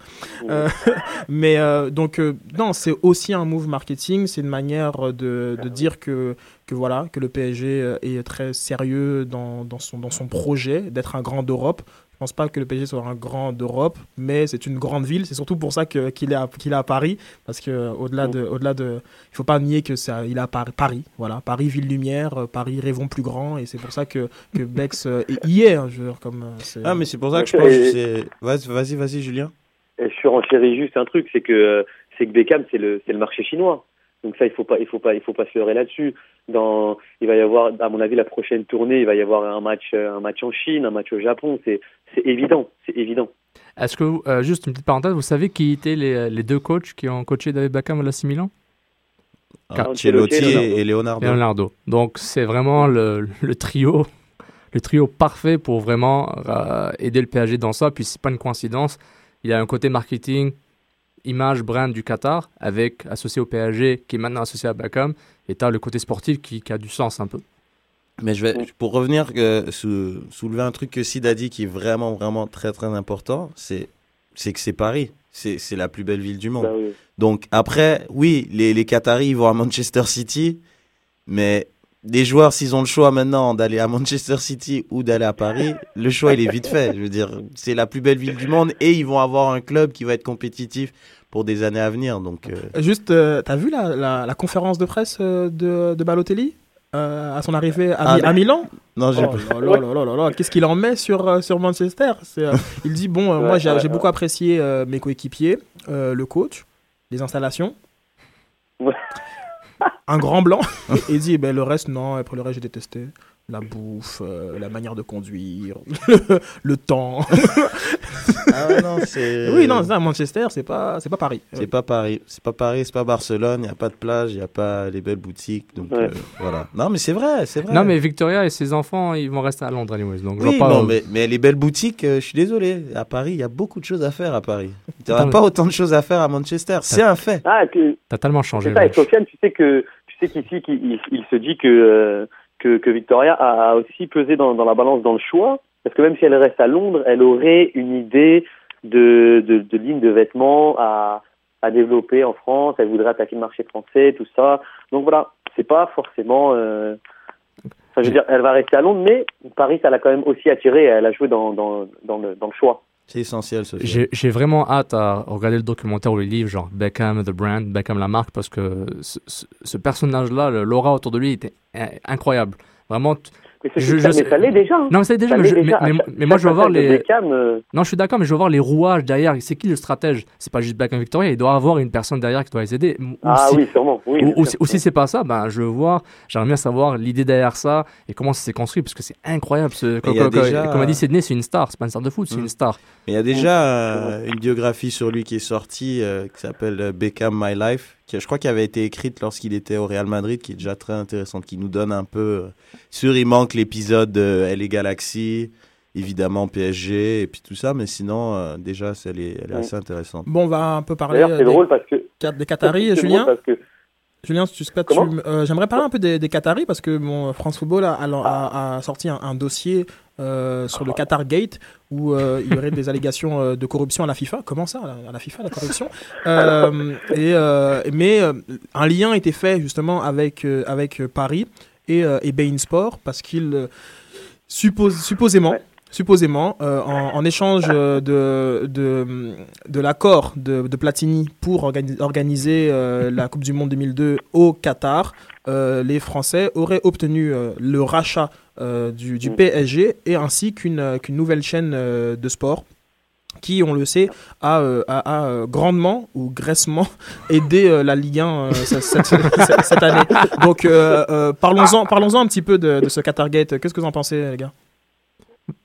Euh, mais donc, non, c'est aussi un move marketing. C'est une manière de, de dire que, que, voilà, que le PSG est très sérieux dans, dans, son, dans son projet d'être un grand d'Europe. Je pense pas que le PSG soit un grand d'Europe, mais c'est une grande ville. C'est surtout pour ça que- qu'il est, à- qu'il est à Paris, parce que au-delà de, au-delà de, il faut pas nier que ça, il est à Paris, Paris, voilà, Paris ville lumière, euh, Paris rêvons plus grand, et c'est pour ça que que Bex euh, y est, hein, je veux dire, comme. euh, c'est- Ah, mais c'est pour ça que je pense que c'est. Vas-y, vas-y, Julien. Et je surenchéris juste un truc, c'est que c'est que Beckham c'est le c'est le marché chinois. Donc ça il faut pas il faut pas il faut pas se leurrer là-dessus. Dans il va y avoir à mon avis la prochaine tournée, il va y avoir un match un match en Chine, un match au Japon, c'est c'est évident, c'est évident. Est-ce que, vous- euh, juste une petite parenthèse, vous savez qui étaient les, les deux coachs qui ont coaché David Beckham à l'AC Milan? Ah, Ancelotti et- et Leonardo. Leonardo. Donc c'est vraiment le, le trio, le trio parfait pour vraiment euh, aider le PSG dans ça. Puis c'est pas une coïncidence. Il y a un côté marketing, image, brand du Qatar, avec associé au PSG, qui est maintenant associé à Beckham. Et tu as le côté sportif qui, qui a du sens un peu. Mais je vais, pour revenir, euh, sou- soulever un truc que Sid a dit qui est vraiment, vraiment très, très important, c'est, que c'est Paris. C'est, la plus belle ville du monde. Bah oui. Donc après, oui, les, les Qataris ils vont à Manchester City, mais les joueurs, s'ils ont le choix maintenant d'aller à Manchester City ou d'aller à Paris, le choix, il est vite fait. Je veux dire, c'est la plus belle ville du monde et ils vont avoir un club qui va être compétitif pour des années à venir. Donc, euh, Juste, euh, t'as vu la, la, la conférence de presse euh, de, de Balotelli? Euh, à son arrivée à, Ah, Mi- non. à Milan Non, j'ai oh Qu'est-ce qu'il en met sur, euh, sur Manchester? Euh, Il dit Bon, euh, moi j'ai ouais, j'ai ouais. beaucoup apprécié euh, mes coéquipiers, euh, le coach, les installations. Un grand blanc. et il dit ben, Le reste, non, après le reste, j'ai détesté. La bouffe, euh, la manière de conduire, le, le temps. Ah ouais, non, c'est- Oui, non, c'est ça, Manchester, c'est pas, c'est pas Paris. C'est pas Paris, c'est pas Paris, c'est pas Barcelone, il n'y a pas de plage, il n'y a pas les belles boutiques. Donc Ouais. euh, voilà. Non, mais c'est vrai, c'est vrai. Non, mais Victoria et ses enfants, ils vont rester à Londres, anyways. Donc, Oui, pas, non, euh, mais, mais les belles boutiques, euh, je suis désolé. À Paris, il y a beaucoup de choses à faire à Paris. Tu n'auras pas autant de choses à faire à Manchester. C'est un fait. Ah, que, T'as tellement changé. c'est ça, et Sofiane, tu sais que tu sais qu'ici il, il se dit que, euh, que que Victoria a, a aussi pesé dans, dans la balance dans le choix parce que même si elle reste à Londres, elle aurait une idée de de, de ligne de vêtements à à développer en France. Elle voudrait attaquer le marché français, tout ça. Donc voilà, c'est pas forcément. euh, Enfin, je veux dire, elle va rester à Londres, mais Paris, ça l'a quand même aussi attiré. Elle a joué dans dans dans le dans le choix. C'est essentiel, Sophie. J'ai vraiment hâte à regarder le documentaire ou le livre, genre Beckham, The Brand, Beckham, la marque, parce que ce, ce- ce personnage-là, l'aura autour de lui était in- incroyable. Vraiment. Mais, c'est- ça, mais ça l'est déjà. hein. Non, mais ça déjà, Ça mais, je- déjà. mais- mais- moi je veux voir les. Beckham, euh, Non, je suis d'accord, mais je veux voir les rouages derrière. C'est qui le stratège? C'est pas juste Beckham Victoria, il doit avoir une personne derrière qui doit les aider. Ou Ah si- oui, sûrement. Oui, ou, si- ou si c'est pas ça, ben, je veux voir, j'aimerais bien savoir l'idée derrière ça et comment ça s'est construit, parce que c'est incroyable. Ce, comme, comme- déjà- comme a dit Sydney, c'est une star, c'est pas une star de foot, c'est Mm. une star. Mais il y a déjà euh, une biographie sur lui qui est sortie euh, qui s'appelle Beckham My Life, je crois qu'elle avait été écrite lorsqu'il était au Real Madrid, qui est déjà très intéressante, qui nous donne un peu. euh, sûr, il manque l'épisode de Elle et Galaxy, évidemment PSG et puis tout ça, mais sinon, euh, déjà, elle est, elle est Mm. assez intéressante. Bon, on va un peu parler D'ailleurs, c'est des, drôle parce que des Qataris, Julien? drôle parce que Julien, euh, j'aimerais parler un peu des, des Qataris parce que mon France Football a, a- a- a sorti un, un dossier euh, sur le Qatar Gate où euh, il y aurait des allégations euh, de corruption à la FIFA. Comment ça, à la, FIFA, la corruption Euh, et, euh, Mais euh, un lien était fait justement avec, euh, avec Paris et, euh, et Bein Sport parce qu'il euh, suppose, supposément. Supposément, euh, en, échange euh, de, de, l'accord de, Platini pour organi- organiser euh, la Coupe du Monde 2002 au Qatar, les Français auraient obtenu le rachat du, PSG et ainsi qu'une nouvelle chaîne de sport qui, on le sait, a, a- a, grandement ou graissement aidé la Ligue 1 euh, cette, année. Donc, parlons-en parlons un petit peu de, de ce Qatar Gate. Qu'est-ce que vous en pensez, les gars?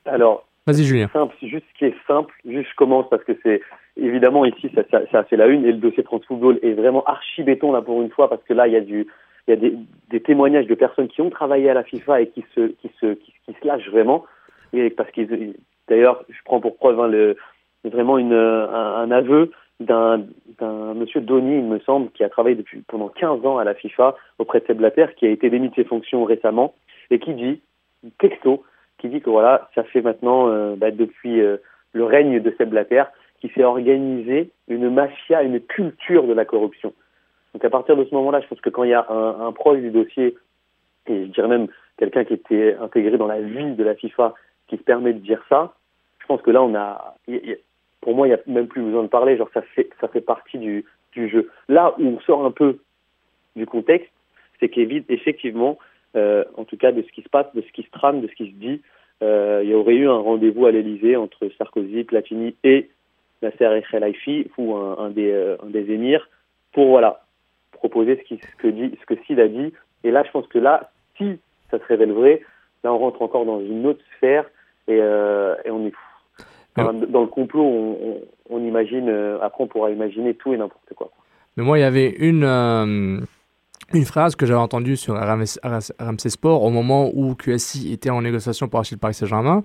Alors, Vas-y, Julien. simple, juste ce qui est simple, juste je commence parce que c'est évidemment ici ça, ça, ça fait la une et le dossier France Football est vraiment archi béton là pour une fois parce que là il y a du il y a des, des témoignages de personnes qui ont travaillé à la FIFA et qui se qui se qui, qui se lâchent vraiment et parce qu'ils d'ailleurs je prends pour preuve hein, le vraiment une, un, un aveu d'un d'un monsieur Donny, il me semble, qui a travaillé depuis pendant 15 ans à la FIFA auprès de Seb Blatter, qui a été démis de ses fonctions récemment, et qui dit, texto, qui dit que voilà, ça fait maintenant, euh, bah, depuis euh, le règne de Seb Blatter, qui s'est organisé une mafia, une culture de la corruption. Donc à partir de ce moment-là, je pense que quand il y a un, un proche du dossier, et je dirais même quelqu'un qui était intégré dans la vie de la FIFA, qui se permet de dire ça, je pense que là, on a, pour moi, il n'y a même plus besoin de parler, genre ça fait, ça fait partie du, du jeu. Là où on sort un peu du contexte, c'est qu'effectivement, euh, en tout cas de ce qui se passe, de ce qui se trame, de ce qui se dit, il y aurait eu un rendez-vous à l'Elysée entre Sarkozy, Platini et Nasser El ou un, un des, euh, un des émirs, pour voilà proposer ce, qui, ce que dit, ce que Sid a dit. Et là, je pense que là, si ça se révèle vrai, là, on rentre encore dans une autre sphère et, euh, et on est enfin, dans le complot. On, on, on imagine. euh, après, on pourra imaginer tout et n'importe quoi. Mais moi, il y avait une, euh, une phrase que j'avais entendue sur RMC, Sport au moment où QSI était en négociation pour acheter le Paris Saint-Germain.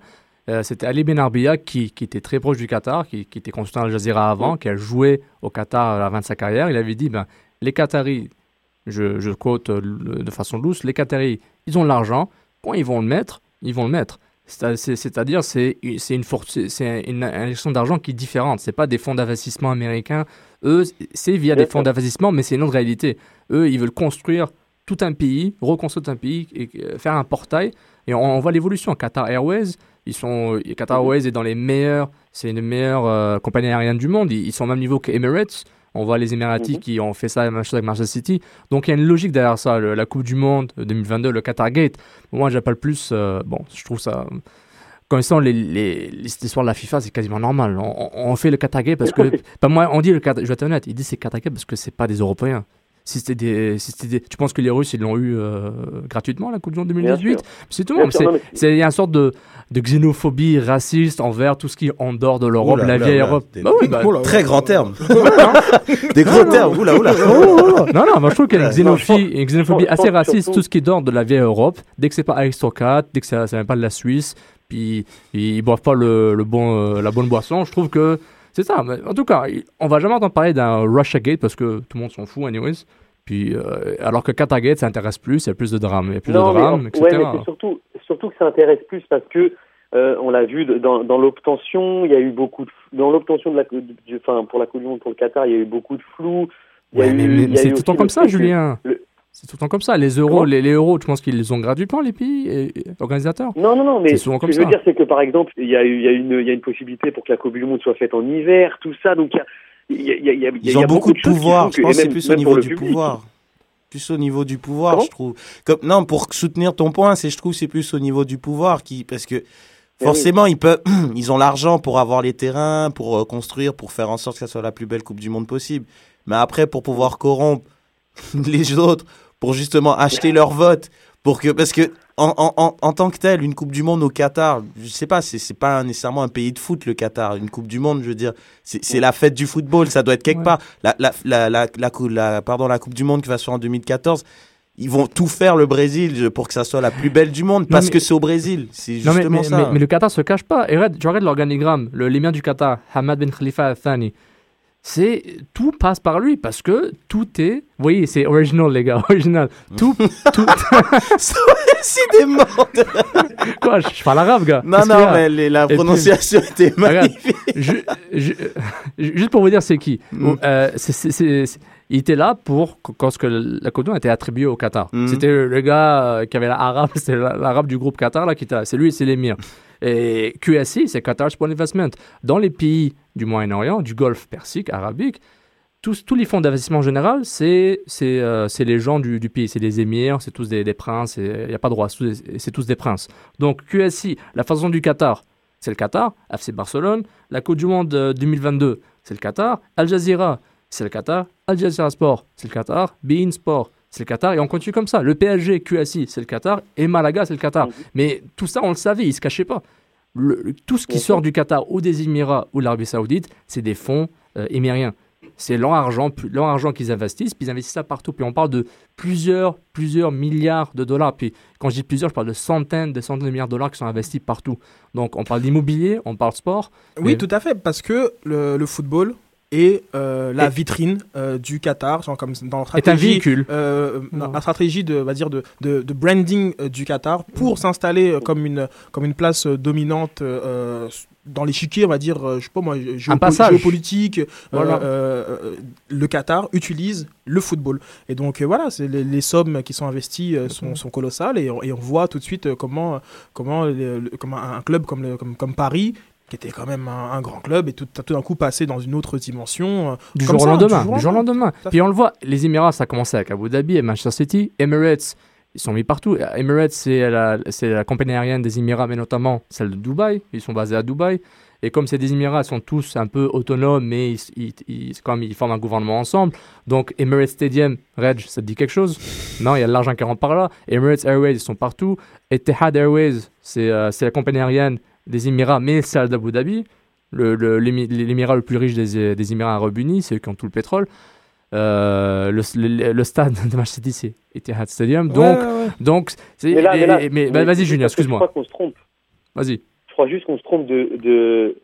Euh, C'était Ali Ben Arbia qui, qui était très proche du Qatar, qui, qui était consultant à Al Jazeera avant, qui a joué au Qatar avant de sa carrière. Il avait dit ben, les Qataris, je, je quote euh, de façon douce, les Qataris, ils ont de l'argent. Quand ils vont le mettre, ils vont le mettre. C'est- c'est- C'est-à-dire, c'est c'est une, une injection d'argent qui est différente. C'est pas des fonds d'investissement américains. Eux, c'est via des fonds d'investissement, mais c'est une autre réalité. Eux, ils veulent construire tout un pays, reconstruire un pays, et euh, faire un portail. Et on, on voit l'évolution. Qatar Airways, ils sont, Qatar Airways est dans les meilleurs, c'est une des meilleures euh, compagnies aériennes du monde. Ils, ils sont au même niveau qu'Emirates. On voit les Émiratis qui ont fait ça, la même chose avec Manchester City. Donc il y a une logique derrière ça. Le- la Coupe du Monde 2022, le Qatar Gate. Moi, j'appelle plus. euh, bon, je trouve ça. Quand ils sont les, les, les histoires de la FIFA, c'est quasiment normal. On, fait le Qatar Gate parce que. Pas moi, on dit le Qatar. Je vais être honnête, ils disent c'est Qatar Gate parce que c'est pas des Européens. Si c'était des, si c'était des- tu penses que les Russes ils l'ont eu euh, gratuitement la Coupe du Monde Bien 2018 sûr. C'est tout. C'est- Il y a une sorte de, de xénophobie raciste envers tout ce qui est en dehors de l'Europe, Oula, la vieille oula, Europe. des- Bah oui, bah- Très grand terme. Des gros termes. Oula, oula. non, non, moi je trouve qu'il y a une xénophobie, une assez raciste, tout ce qui est d'ordre de la vieille Europe. Dès que c'est pas aristocrate, dès que ça, ça vient pas de la Suisse, puis ils, ils boivent pas le, le bon, euh, la bonne boisson, je trouve que c'est ça. Mais en tout cas, on va jamais entendre parler d'un Russia Gate parce que tout le monde s'en fout, anyways. Puis, euh, alors que Qatar Gate, ça intéresse plus, il y a plus de drame, il y a plus Non, de mais, drame, ouais, etc. mais surtout, surtout que ça intéresse plus parce que euh, on l'a vu dans, dans l'obtention, il y a eu beaucoup de dans l'obtention de la du- enfin pour la Coupe du Monde pour le Qatar, il y a eu beaucoup de flou. Il y a Ouais, eu- mais, c'est tout le temps comme ça, Julien. le- C'est tout le temps comme ça. Les euros, les, les euros, tu penses qu'ils les ont gratuitement, les pays et- et organisateurs Non, non, non, mais ce que comme je veux ça. dire, c'est que par exemple, il y a, y, une, il y a une possibilité pour que la Coupe du Monde soit faite en hiver, tout ça, donc il y a, il y a, il y a- il y a- il y Ils a ont beaucoup de pouvoir. Je que- pense que c'est plus au niveau du public. pouvoir. Plus au niveau du pouvoir, je trouve. Comme, non, pour soutenir ton point, c'est je trouve c'est plus au niveau du pouvoir qui parce que forcément ils peuvent, ils ont l'argent pour avoir les terrains, pour euh, construire, pour faire en sorte que ça soit la plus belle Coupe du Monde possible. Mais après, pour pouvoir corrompre les autres, pour justement acheter leur vote, pour que parce que en, en, en, en tant que tel, une Coupe du Monde au Qatar, je sais pas, c'est pas nécessairement un pays de foot le Qatar. Une Coupe du Monde, je veux dire, c'est la fête du football, ça doit être quelque part. La, la, la, la, la, pardon, la Coupe du Monde qui va se faire en 2014. Ils vont tout faire le Brésil pour que ça soit la plus belle du monde parce mais- que c'est au Brésil. C'est justement mais, mais, ça. mais- le Qatar se cache pas. Et regarde, tu regardes l'organigramme, le l'émir du Qatar, Hamad Ben Khalifa Al Thani. C'est tout passe par lui parce que tout est, vous voyez, c'est original les gars, original. Tout, tout. Décidément. Quoi, je, je parle arabe, gars. Non, non, a mais les- la puis- prononciation était magnifique. ju- ju- ju- juste pour vous dire, c'est qui Mm. Euh, c'est- Il était là pour quand ce que la Coupe du Monde était attribuée au Qatar. Mm. C'était le gars euh, qui avait l'arabe, c'était l'arabe du groupe Qatar là qui était là. C'est lui, c'est l'émir. Et QSI, c'est Qatar Sport Investment. Dans les pays du Moyen-Orient, du Golfe Persique, arabique, tous, tous les fonds d'investissement en général, c'est euh, les gens du, du pays, c'est les émirs, c'est tous des, des princes, il n'y a pas de roi, c'est tous des- princes. Donc QSI, la façon du Qatar, c'est le Qatar, FC Barcelone, la Coupe du Monde euh, 2022, c'est le Qatar, Al Jazeera, c'est le Qatar, Al Jazeera Sport, c'est le Qatar, Bein Sport, c'est le Qatar, et on continue comme ça. Le PSG, QSI, c'est le Qatar, et Malaga, c'est le Qatar. Mais tout ça, on le savait, il se cachait pas. Le- tout ce qui Bien sort du Qatar ou des Émirats ou de l'Arabie Saoudite, c'est des fonds euh, émiriens. c'est leur argent, pu- leur argent qu'ils investissent, puis ils investissent ça partout. Puis on parle de plusieurs, plusieurs milliards de dollars. Puis quand je dis plusieurs, je parle de centaines, des centaines de milliards de dollars qui sont investis partout. Donc on parle d'immobilier, on parle sport. Oui, mais- tout à fait, parce que le, le football est euh, la Et- vitrine euh, du Qatar, genre comme dans leur Est un stratégie, véhicule. euh, la stratégie de, va dire de, de, de branding euh, du Qatar pour s'installer comme une comme une place dominante dans l'échiquier, on va dire, je sais pas moi, géopo- passage. géopolitique. Voilà. le Qatar utilise le football, et donc voilà, c'est les, les sommes qui sont investies sont, sont colossales, et on, et on voit tout de suite comment comment le- le- comment un club comme le, comme, comme Paris qui était quand même un, un grand club et tout, tout d'un coup passé dans une autre dimension. euh, Du jour, au lendemain, du jour au lendemain. Puis on le voit, les Émirats, ça a commencé avec Abu Dhabi et Manchester City. Emirates, ils sont mis partout. Emirates, c'est la, la compagnie aérienne des Émirats, mais notamment celle de Dubaï. Ils sont basés à Dubaï. Et comme ces des Émirats sont tous un peu autonomes, mais ils, ils, ils- comme ils forment un gouvernement ensemble. Donc Emirates Stadium, Reg, ça te dit quelque chose? Non, il y a de l'argent qui rentre par là. Emirates Airways, ils sont partout. Etihad Airways, c'est euh, c'est la compagnie aérienne des Émirats, mais celle d'Abu Dhabi. Le- le- L'émirat le plus riche des, des Émirats Arabes Unis, c'est eux qui ont tout le pétrole. Euh, le, le- le stade de Manchester City, c'est Etihad Stadium. Donc, ouais, ouais. donc c'est- Mais là, mais là, et- mais- mais vas-y, Julien, que Je excuse-moi. crois qu'on se trompe. Vas-y. Je crois juste qu'on se trompe de, de,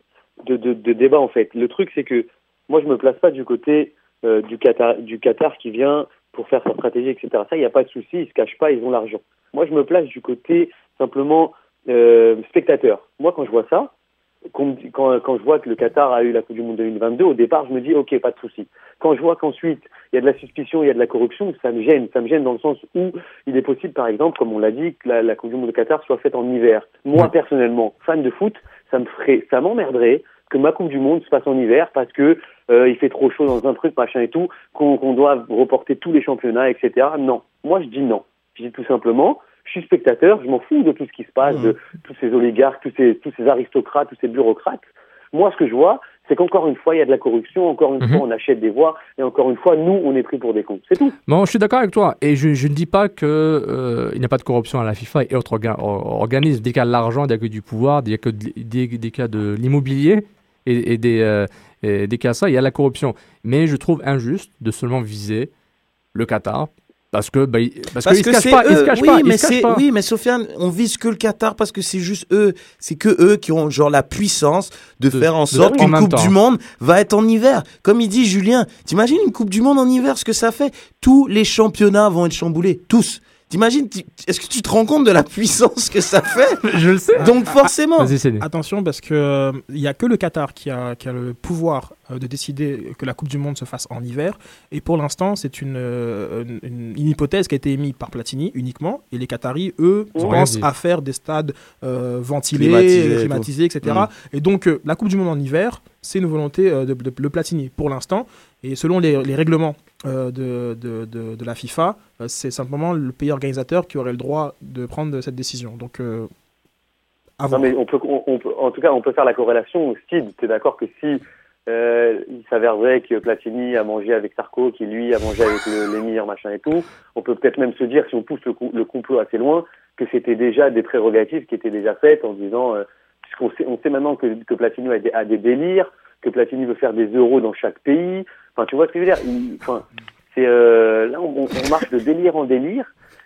de, de, de débat, en fait. Le truc, c'est que moi, je me place pas du côté euh, du, Qatar, du Qatar qui vient pour faire sa stratégie, etc. Ça, il n'y a pas de souci, ils se cachent pas, ils ont l'argent. Moi, je me place du côté simplement euh, spectateur. Moi, quand je vois ça, quand, quand je vois que le Qatar a eu la Coupe du Monde 2022, au départ, je me dis, ok, pas de souci. Quand je vois qu'ensuite, il y a de la suspicion, il y a de la corruption, ça me gêne. Ça me gêne dans le sens où il est possible, par exemple, comme on l'a dit, que la, la Coupe du Monde de Qatar soit faite en hiver. Moi, personnellement, fan de foot, ça me ferait, ça m'emmerderait que ma Coupe du Monde se passe en hiver parce que euh, il fait trop chaud dans un truc, machin et tout, qu'on qu'on doit reporter tous les championnats, etc. Non. Moi, je dis non. Je dis tout simplement, je suis spectateur, je m'en fous de tout ce qui se passe, de tous ces oligarques, tous ces, tous ces aristocrates, tous ces bureaucrates. Moi, ce que je vois, c'est qu'encore une fois, il y a de la corruption, encore une fois, on achète des voix, et encore une fois, nous, on est pris pour des cons. C'est tout. Bon, je suis d'accord avec toi. Et je, je ne dis pas qu'il il n'y a pas de corruption à la FIFA et autres orga- or- organismes. Dès qu'il y a de l'argent, dès qu'il y a du pouvoir, dès qu'il y a, de- de l'immobilier et, et des, euh, et dès qu'il y a ça, il y a de la corruption. Mais je trouve injuste de seulement viser le Qatar parce que bah, parce, Parce qu'ils que se cachent pas. Ils se cachent oui, pas. mais c'est, oui, mais Sofiane, on vise que le Qatar parce que c'est juste eux, c'est que eux qui ont genre la puissance de, De- faire en sorte qu'une Coupe temps. du Monde va être en hiver. Comme il dit Julien, t'imagines une Coupe du Monde en hiver, ce que ça fait? Tous les championnats vont être chamboulés, tous. T'imagines Est-ce que tu te rends compte de la puissance que ça fait Je le sais. Donc forcément. Attention parce que euh, il y a que le Qatar qui a, qui a le pouvoir euh, de décider que la Coupe du Monde se fasse en hiver. Et pour l'instant, c'est une, euh, une, une hypothèse qui a été émise par Platini uniquement. Et les Qataris, eux, pensent à faire des stades euh, ventilés, Climatisés etc. Mm. Et donc, euh, la Coupe du Monde en hiver, c'est une volonté euh, de, de, de Platini pour l'instant. Et selon les, les règlements de, de, de, de la FIFA, euh, c'est simplement le pays organisateur qui aurait le droit de prendre cette décision. Donc, euh, à Non, voir. mais on peut, on, on peut, en tout cas, on peut faire la corrélation. Steve, tu es d'accord que si euh, il s'avérerait que Platini a mangé avec Sarko, qui lui a mangé avec l'émir, machin et tout, on peut peut-être même se dire, si on pousse le, complot assez loin, que c'était déjà des prérogatives qui étaient déjà faites en disant, euh, puisqu'on sait, on sait maintenant que, que Platini a des, a des délires, que Platini veut faire des euros dans chaque pays. Enfin, tu vois ce que je veux dire Il- Enfin, c'est euh, là, on, on marche de délire en délire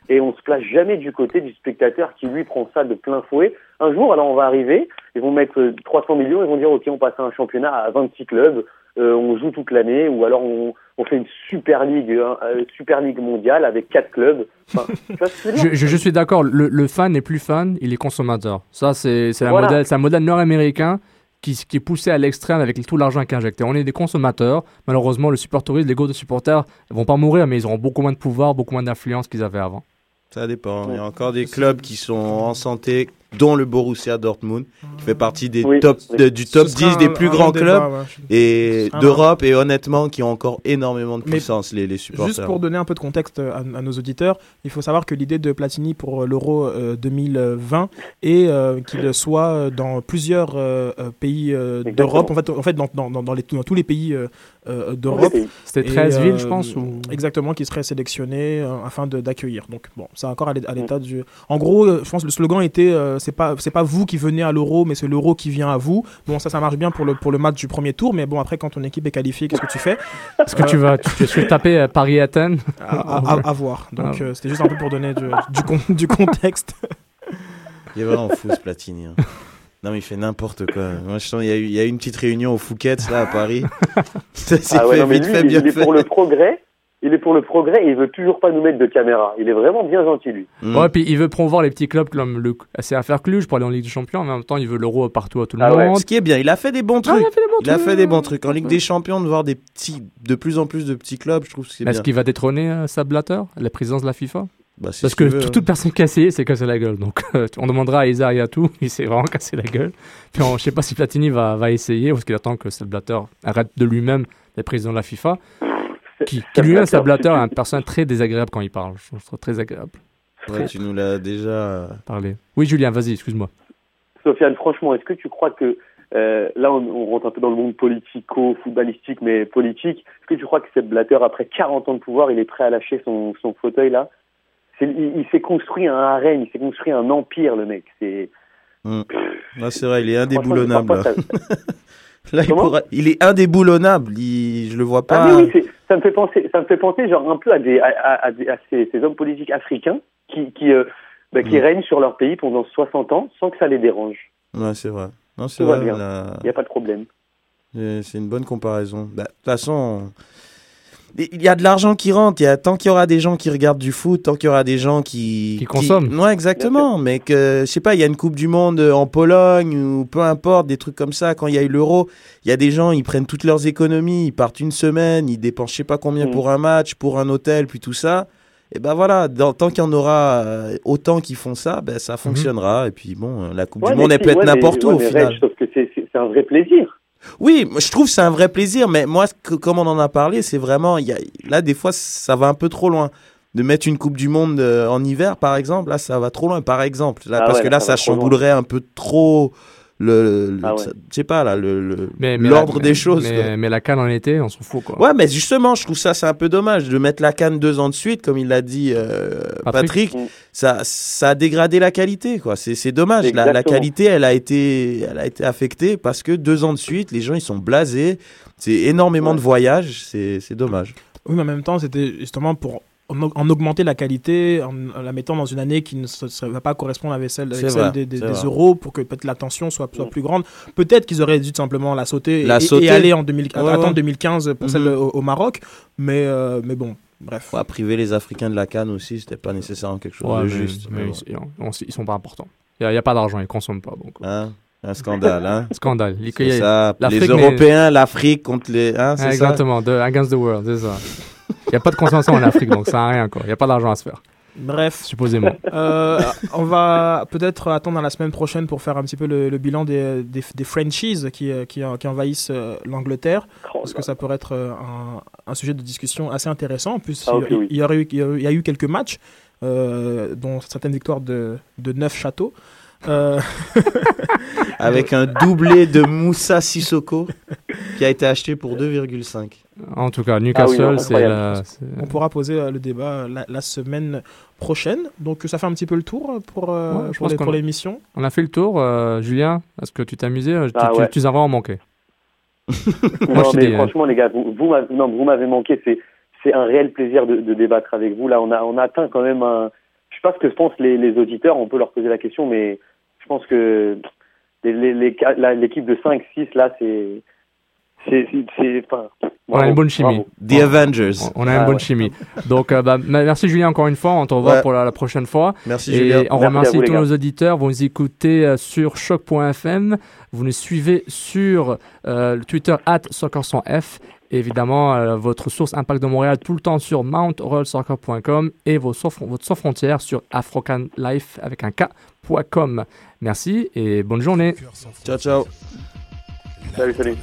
et on se place jamais du côté du spectateur qui lui prend ça de plein fouet. Un jour, alors on va arriver, ils vont mettre euh, 300 millions, ils vont dire ok, on passe à un championnat à 26 clubs, euh, on joue toute l'année, ou alors on, on fait une super ligue, hein, euh, super ligue mondiale avec quatre clubs. Enfin, tu vois ce que je Je, je- suis d'accord, le, le fan n'est plus fan, il est consommateur. Ça, c'est c'est un, Voilà. modèle- c'est un modèle nord-américain qui, qui est poussé à l'extrême avec tout l'argent qui est injecté. On est des consommateurs. Malheureusement, le supporterisme, les go de supporters ne vont pas mourir, mais ils auront beaucoup moins de pouvoir, beaucoup moins d'influence qu'ils avaient avant. Ça dépend. Il y a encore des clubs qui sont en santé, dont le Borussia Dortmund, qui fait partie des Oui, top, de- du top sera 10 des plus grands débat, clubs ouais. et d'Europe et honnêtement qui ont encore énormément de puissance, les, les supporters. Juste pour donner un peu de contexte à, à nos auditeurs, il faut savoir que l'idée de Platini pour euh, l'Euro euh, 2020 est euh, qu'il soit euh, dans plusieurs euh, euh, pays euh, d'Europe, en fait, en fait dans, dans, dans, dans les, dans tous les pays euh, euh, d'Europe. C'était Et, 13 villes, euh, je pense, ou- Exactement, qui seraient sélectionnés euh, afin d'accueillir. Donc bon, c'est encore à à l'état du... En gros, euh, je pense que le slogan était euh, c'est pas c'est pas vous qui venez à l'euro, mais c'est l'euro qui vient à vous. Bon, ça, ça marche bien pour le pour le match du premier tour, mais bon, après quand ton équipe est qualifiée, qu'est-ce que tu fais? Est-ce que tu vas tu, tu taper euh, Paris-Athènes à, à- à- à voir. Donc Ah. euh, c'était juste un peu pour donner du, du, con- du contexte. Il est vraiment fou ce Platini. hein. Non, mais il fait n'importe quoi. Moi, je sens, il y, a eu, il y a eu une petite réunion au Fouquet's, là, à Paris. Ça s'est Ah ouais, fait non, mais vite lui, fait, il, bien il est fait. pour le progrès. Il est pour le progrès et il veut toujours pas nous mettre de caméra. Il est vraiment bien gentil, lui. Mm. Ouais, puis il veut promouvoir les petits clubs comme le CFR Cluj pour aller en Ligue des Champions. En même temps, il veut l'euro partout à tout le Ah ouais. monde. Ce qui est bien, il a fait des bons trucs. il a fait des bons Il a trucs. fait des bons trucs. En Ligue des Champions, de voir des petits, de plus en plus de petits clubs, je trouve que c'est bien. Est-ce qu'il va détrôner euh, la présidence de la FIFA? Bah, c'est Parce ce que qu'il veut, tout- hein. toute personne qui a essayé s'est cassé la gueule. Donc euh, on demandera à Isa Yatou, il s'est vraiment cassé la gueule. Puis on, je sais pas si Platini va, va essayer parce qu'il attend que Seb Blatter arrête de lui-même d'être président de la FIFA. Qui, qui lui-même, Seb Blatter, est un personnage très désagréable quand il parle. Je trouve ça très agréable. Ouais, tu nous l'as déjà parlé. Oui, Julien, vas-y, excuse-moi. Sofiane, franchement, est-ce que tu crois que euh, là, on, on rentre un peu dans le monde politico-footballistique, mais politique. Est-ce que tu crois que Sepp Blatter, après 40 ans de pouvoir, il est prêt à lâcher son, son fauteuil là? Il, il s'est construit un harem, il s'est construit un empire, le mec. C'est. Ouais, c'est vrai, il est indéboulonnable. Là, il, pourra- il est indéboulonnable. Il... Je le vois pas. Ah oui, c'est- ça me fait penser, ça me fait penser genre un peu à des, à, à- à des- à ces, ces hommes politiques africains qui, qui, euh, bah, qui Mm. règnent sur leur pays pendant 60 ans sans que ça les dérange. Ouais, c'est vrai. Non, c'est Il n'y a pas de problème. C'est c'est une bonne comparaison. Bah, De toute façon, il y a de l'argent qui rentre. Il y a, tant qu'il y aura des gens qui regardent du foot, tant qu'il y aura des gens qui. Qui consomment. Ouais, exactement. Mais que, je sais pas, il y a une Coupe du Monde en Pologne ou peu importe, des trucs comme ça. Quand il y a eu l'Euro, il y a des gens, ils prennent toutes leurs économies, ils partent une semaine, ils dépensent je sais pas combien Mhm. pour un match, pour un hôtel, puis tout ça. Et ben voilà, dans- tant qu'il y en aura euh, autant qui font ça, ben ça fonctionnera. Et puis bon, la Coupe Ouais, du Monde, elle si, peut être ouais, n'importe où ouais, au final. Sauf que c'est un vrai plaisir. Oui, je trouve que c'est un vrai plaisir, mais moi, que- comme on en a parlé, c'est vraiment, il y a, là, des fois, ça va un peu trop loin. De mettre une Coupe du Monde euh, en hiver, par exemple, là, ça va trop loin, par exemple. Là, Ah parce ouais, que là, ça ça, chamboulerait un peu trop le, le- Ah ouais. sais pas, là, le, l'ordre des choses. Mais, quoi. mais la canne en été, on s'en fout quoi. Ouais, mais justement, je trouve ça, c'est un peu dommage de mettre la canne deux ans de suite, comme il l'a dit euh, Patrick. Patrick. Ça, ça a dégradé la qualité, quoi. C'est, c'est dommage. La, la qualité, elle a été, elle a été affectée parce que deux ans de suite, les gens, ils sont blasés. C'est énormément de voyages. C'est, c'est dommage. Oui, mais en même temps, c'était justement pour en, en augmenter la qualité, en, en la mettant dans une année qui ne se- va pas correspondre avec celle, avec C'est celle vrai, des, euros pour que peut-être la tension soit, soit plus grande. Peut-être qu'ils auraient dû tout simplement la sauter, La et, sauter. et aller en 2000, Ouais, attendre ouais. 2015 pour celle au, au Maroc. Mais, euh, mais bon, bref. Ouais, priver les Africains de la canne aussi, c'était pas nécessairement quelque chose Ouais, de mais- juste. mais mais ils, on- ils sont pas importants. Il n'y a, pas d'argent, ils consomment pas. Donc. bon. Hein? Un scandale, hein? Scandale. Les- ça. Les l'Afrique, mais- Européens, l'Afrique contre les. Hein, c'est ça? Exactement, Against the World, c'est ça. Il n'y a pas de consommation en Afrique, donc ça n'a rien. quoi. Il n'y a pas d'argent à se faire. Bref. Supposément. Euh, on va peut-être attendre la semaine prochaine pour faire un petit peu le, le bilan des, des, des Frenchies qui, euh, qui, qui envahissent euh, l'Angleterre. parce que ça pourrait être euh, un, un sujet de discussion assez intéressant. En plus, Ah, il, oui. il y a eu- il y a eu quelques matchs, euh, dont certaines victoires de, de 9 châteaux. Euh, Avec un doublé de Moussa Sissoko qui a été acheté pour 2,5. En tout cas, Newcastle, Ah oui, c'est incroyable. la- c'est- On pourra poser euh, le débat euh, la, la semaine prochaine. Donc ça fait un petit peu le tour pour, Ouais, pour les- l'émission. On a fait le tour. euh, Julien, est-ce que tu t'es amusé Tu- Ah tu, ouais. tu nous as vraiment manqué. Moi, non, hein. franchement, les gars, vous, vous m'avez non, vous m'avez manqué. C'est, c'est un réel plaisir de, de débattre avec vous. Là, on a, on a atteint quand même un. Je sais pas ce que pensent les, les auditeurs. On peut leur poser la question, mais pense que l'équipe de 5-6, là, c'est. C'est. c'est, c'est- enfin, On a une bonne chimie. bravo. The Avengers. On a une Ah, bonne ouais. chimie. Donc, euh, bah, merci Julien encore une fois. On te revoit Ouais. pour la, la prochaine fois. Merci, Et Julien. on Merci remercie vous, tous nos auditeurs. Vous nous écoutez euh, sur choc.fm. Vous nous suivez sur euh, le Twitter at soccer100f. Et évidemment, euh, votre source Impact de Montréal tout le temps sur mountroyalsoccer.com et vos votre sans frontières sur afrocanlife avec un Merci et bonne journée. Ciao, ciao. Salut, salut.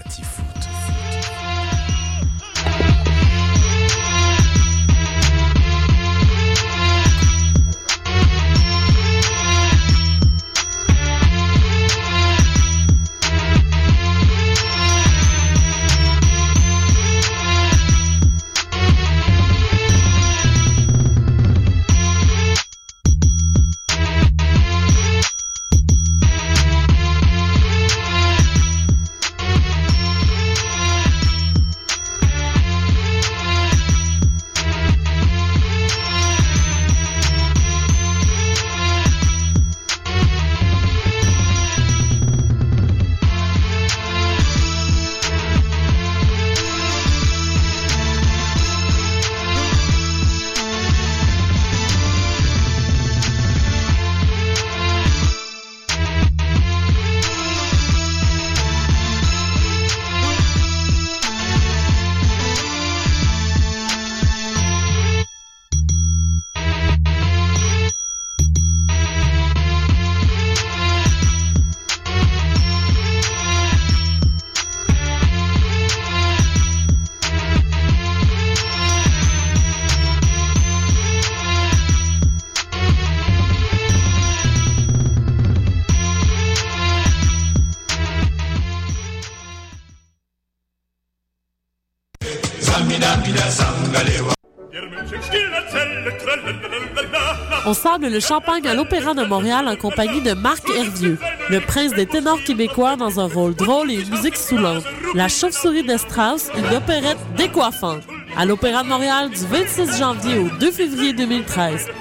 Le champagne à l'Opéra de Montréal en compagnie de Marc Hervieux, le prince des ténors québécois dans un rôle drôle et une musique soulante. La chauve-souris de Strauss, une opérette décoiffante. À l'Opéra de Montréal du 26 janvier au 2 février 2013. Shazam,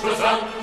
Shazam, Shazam.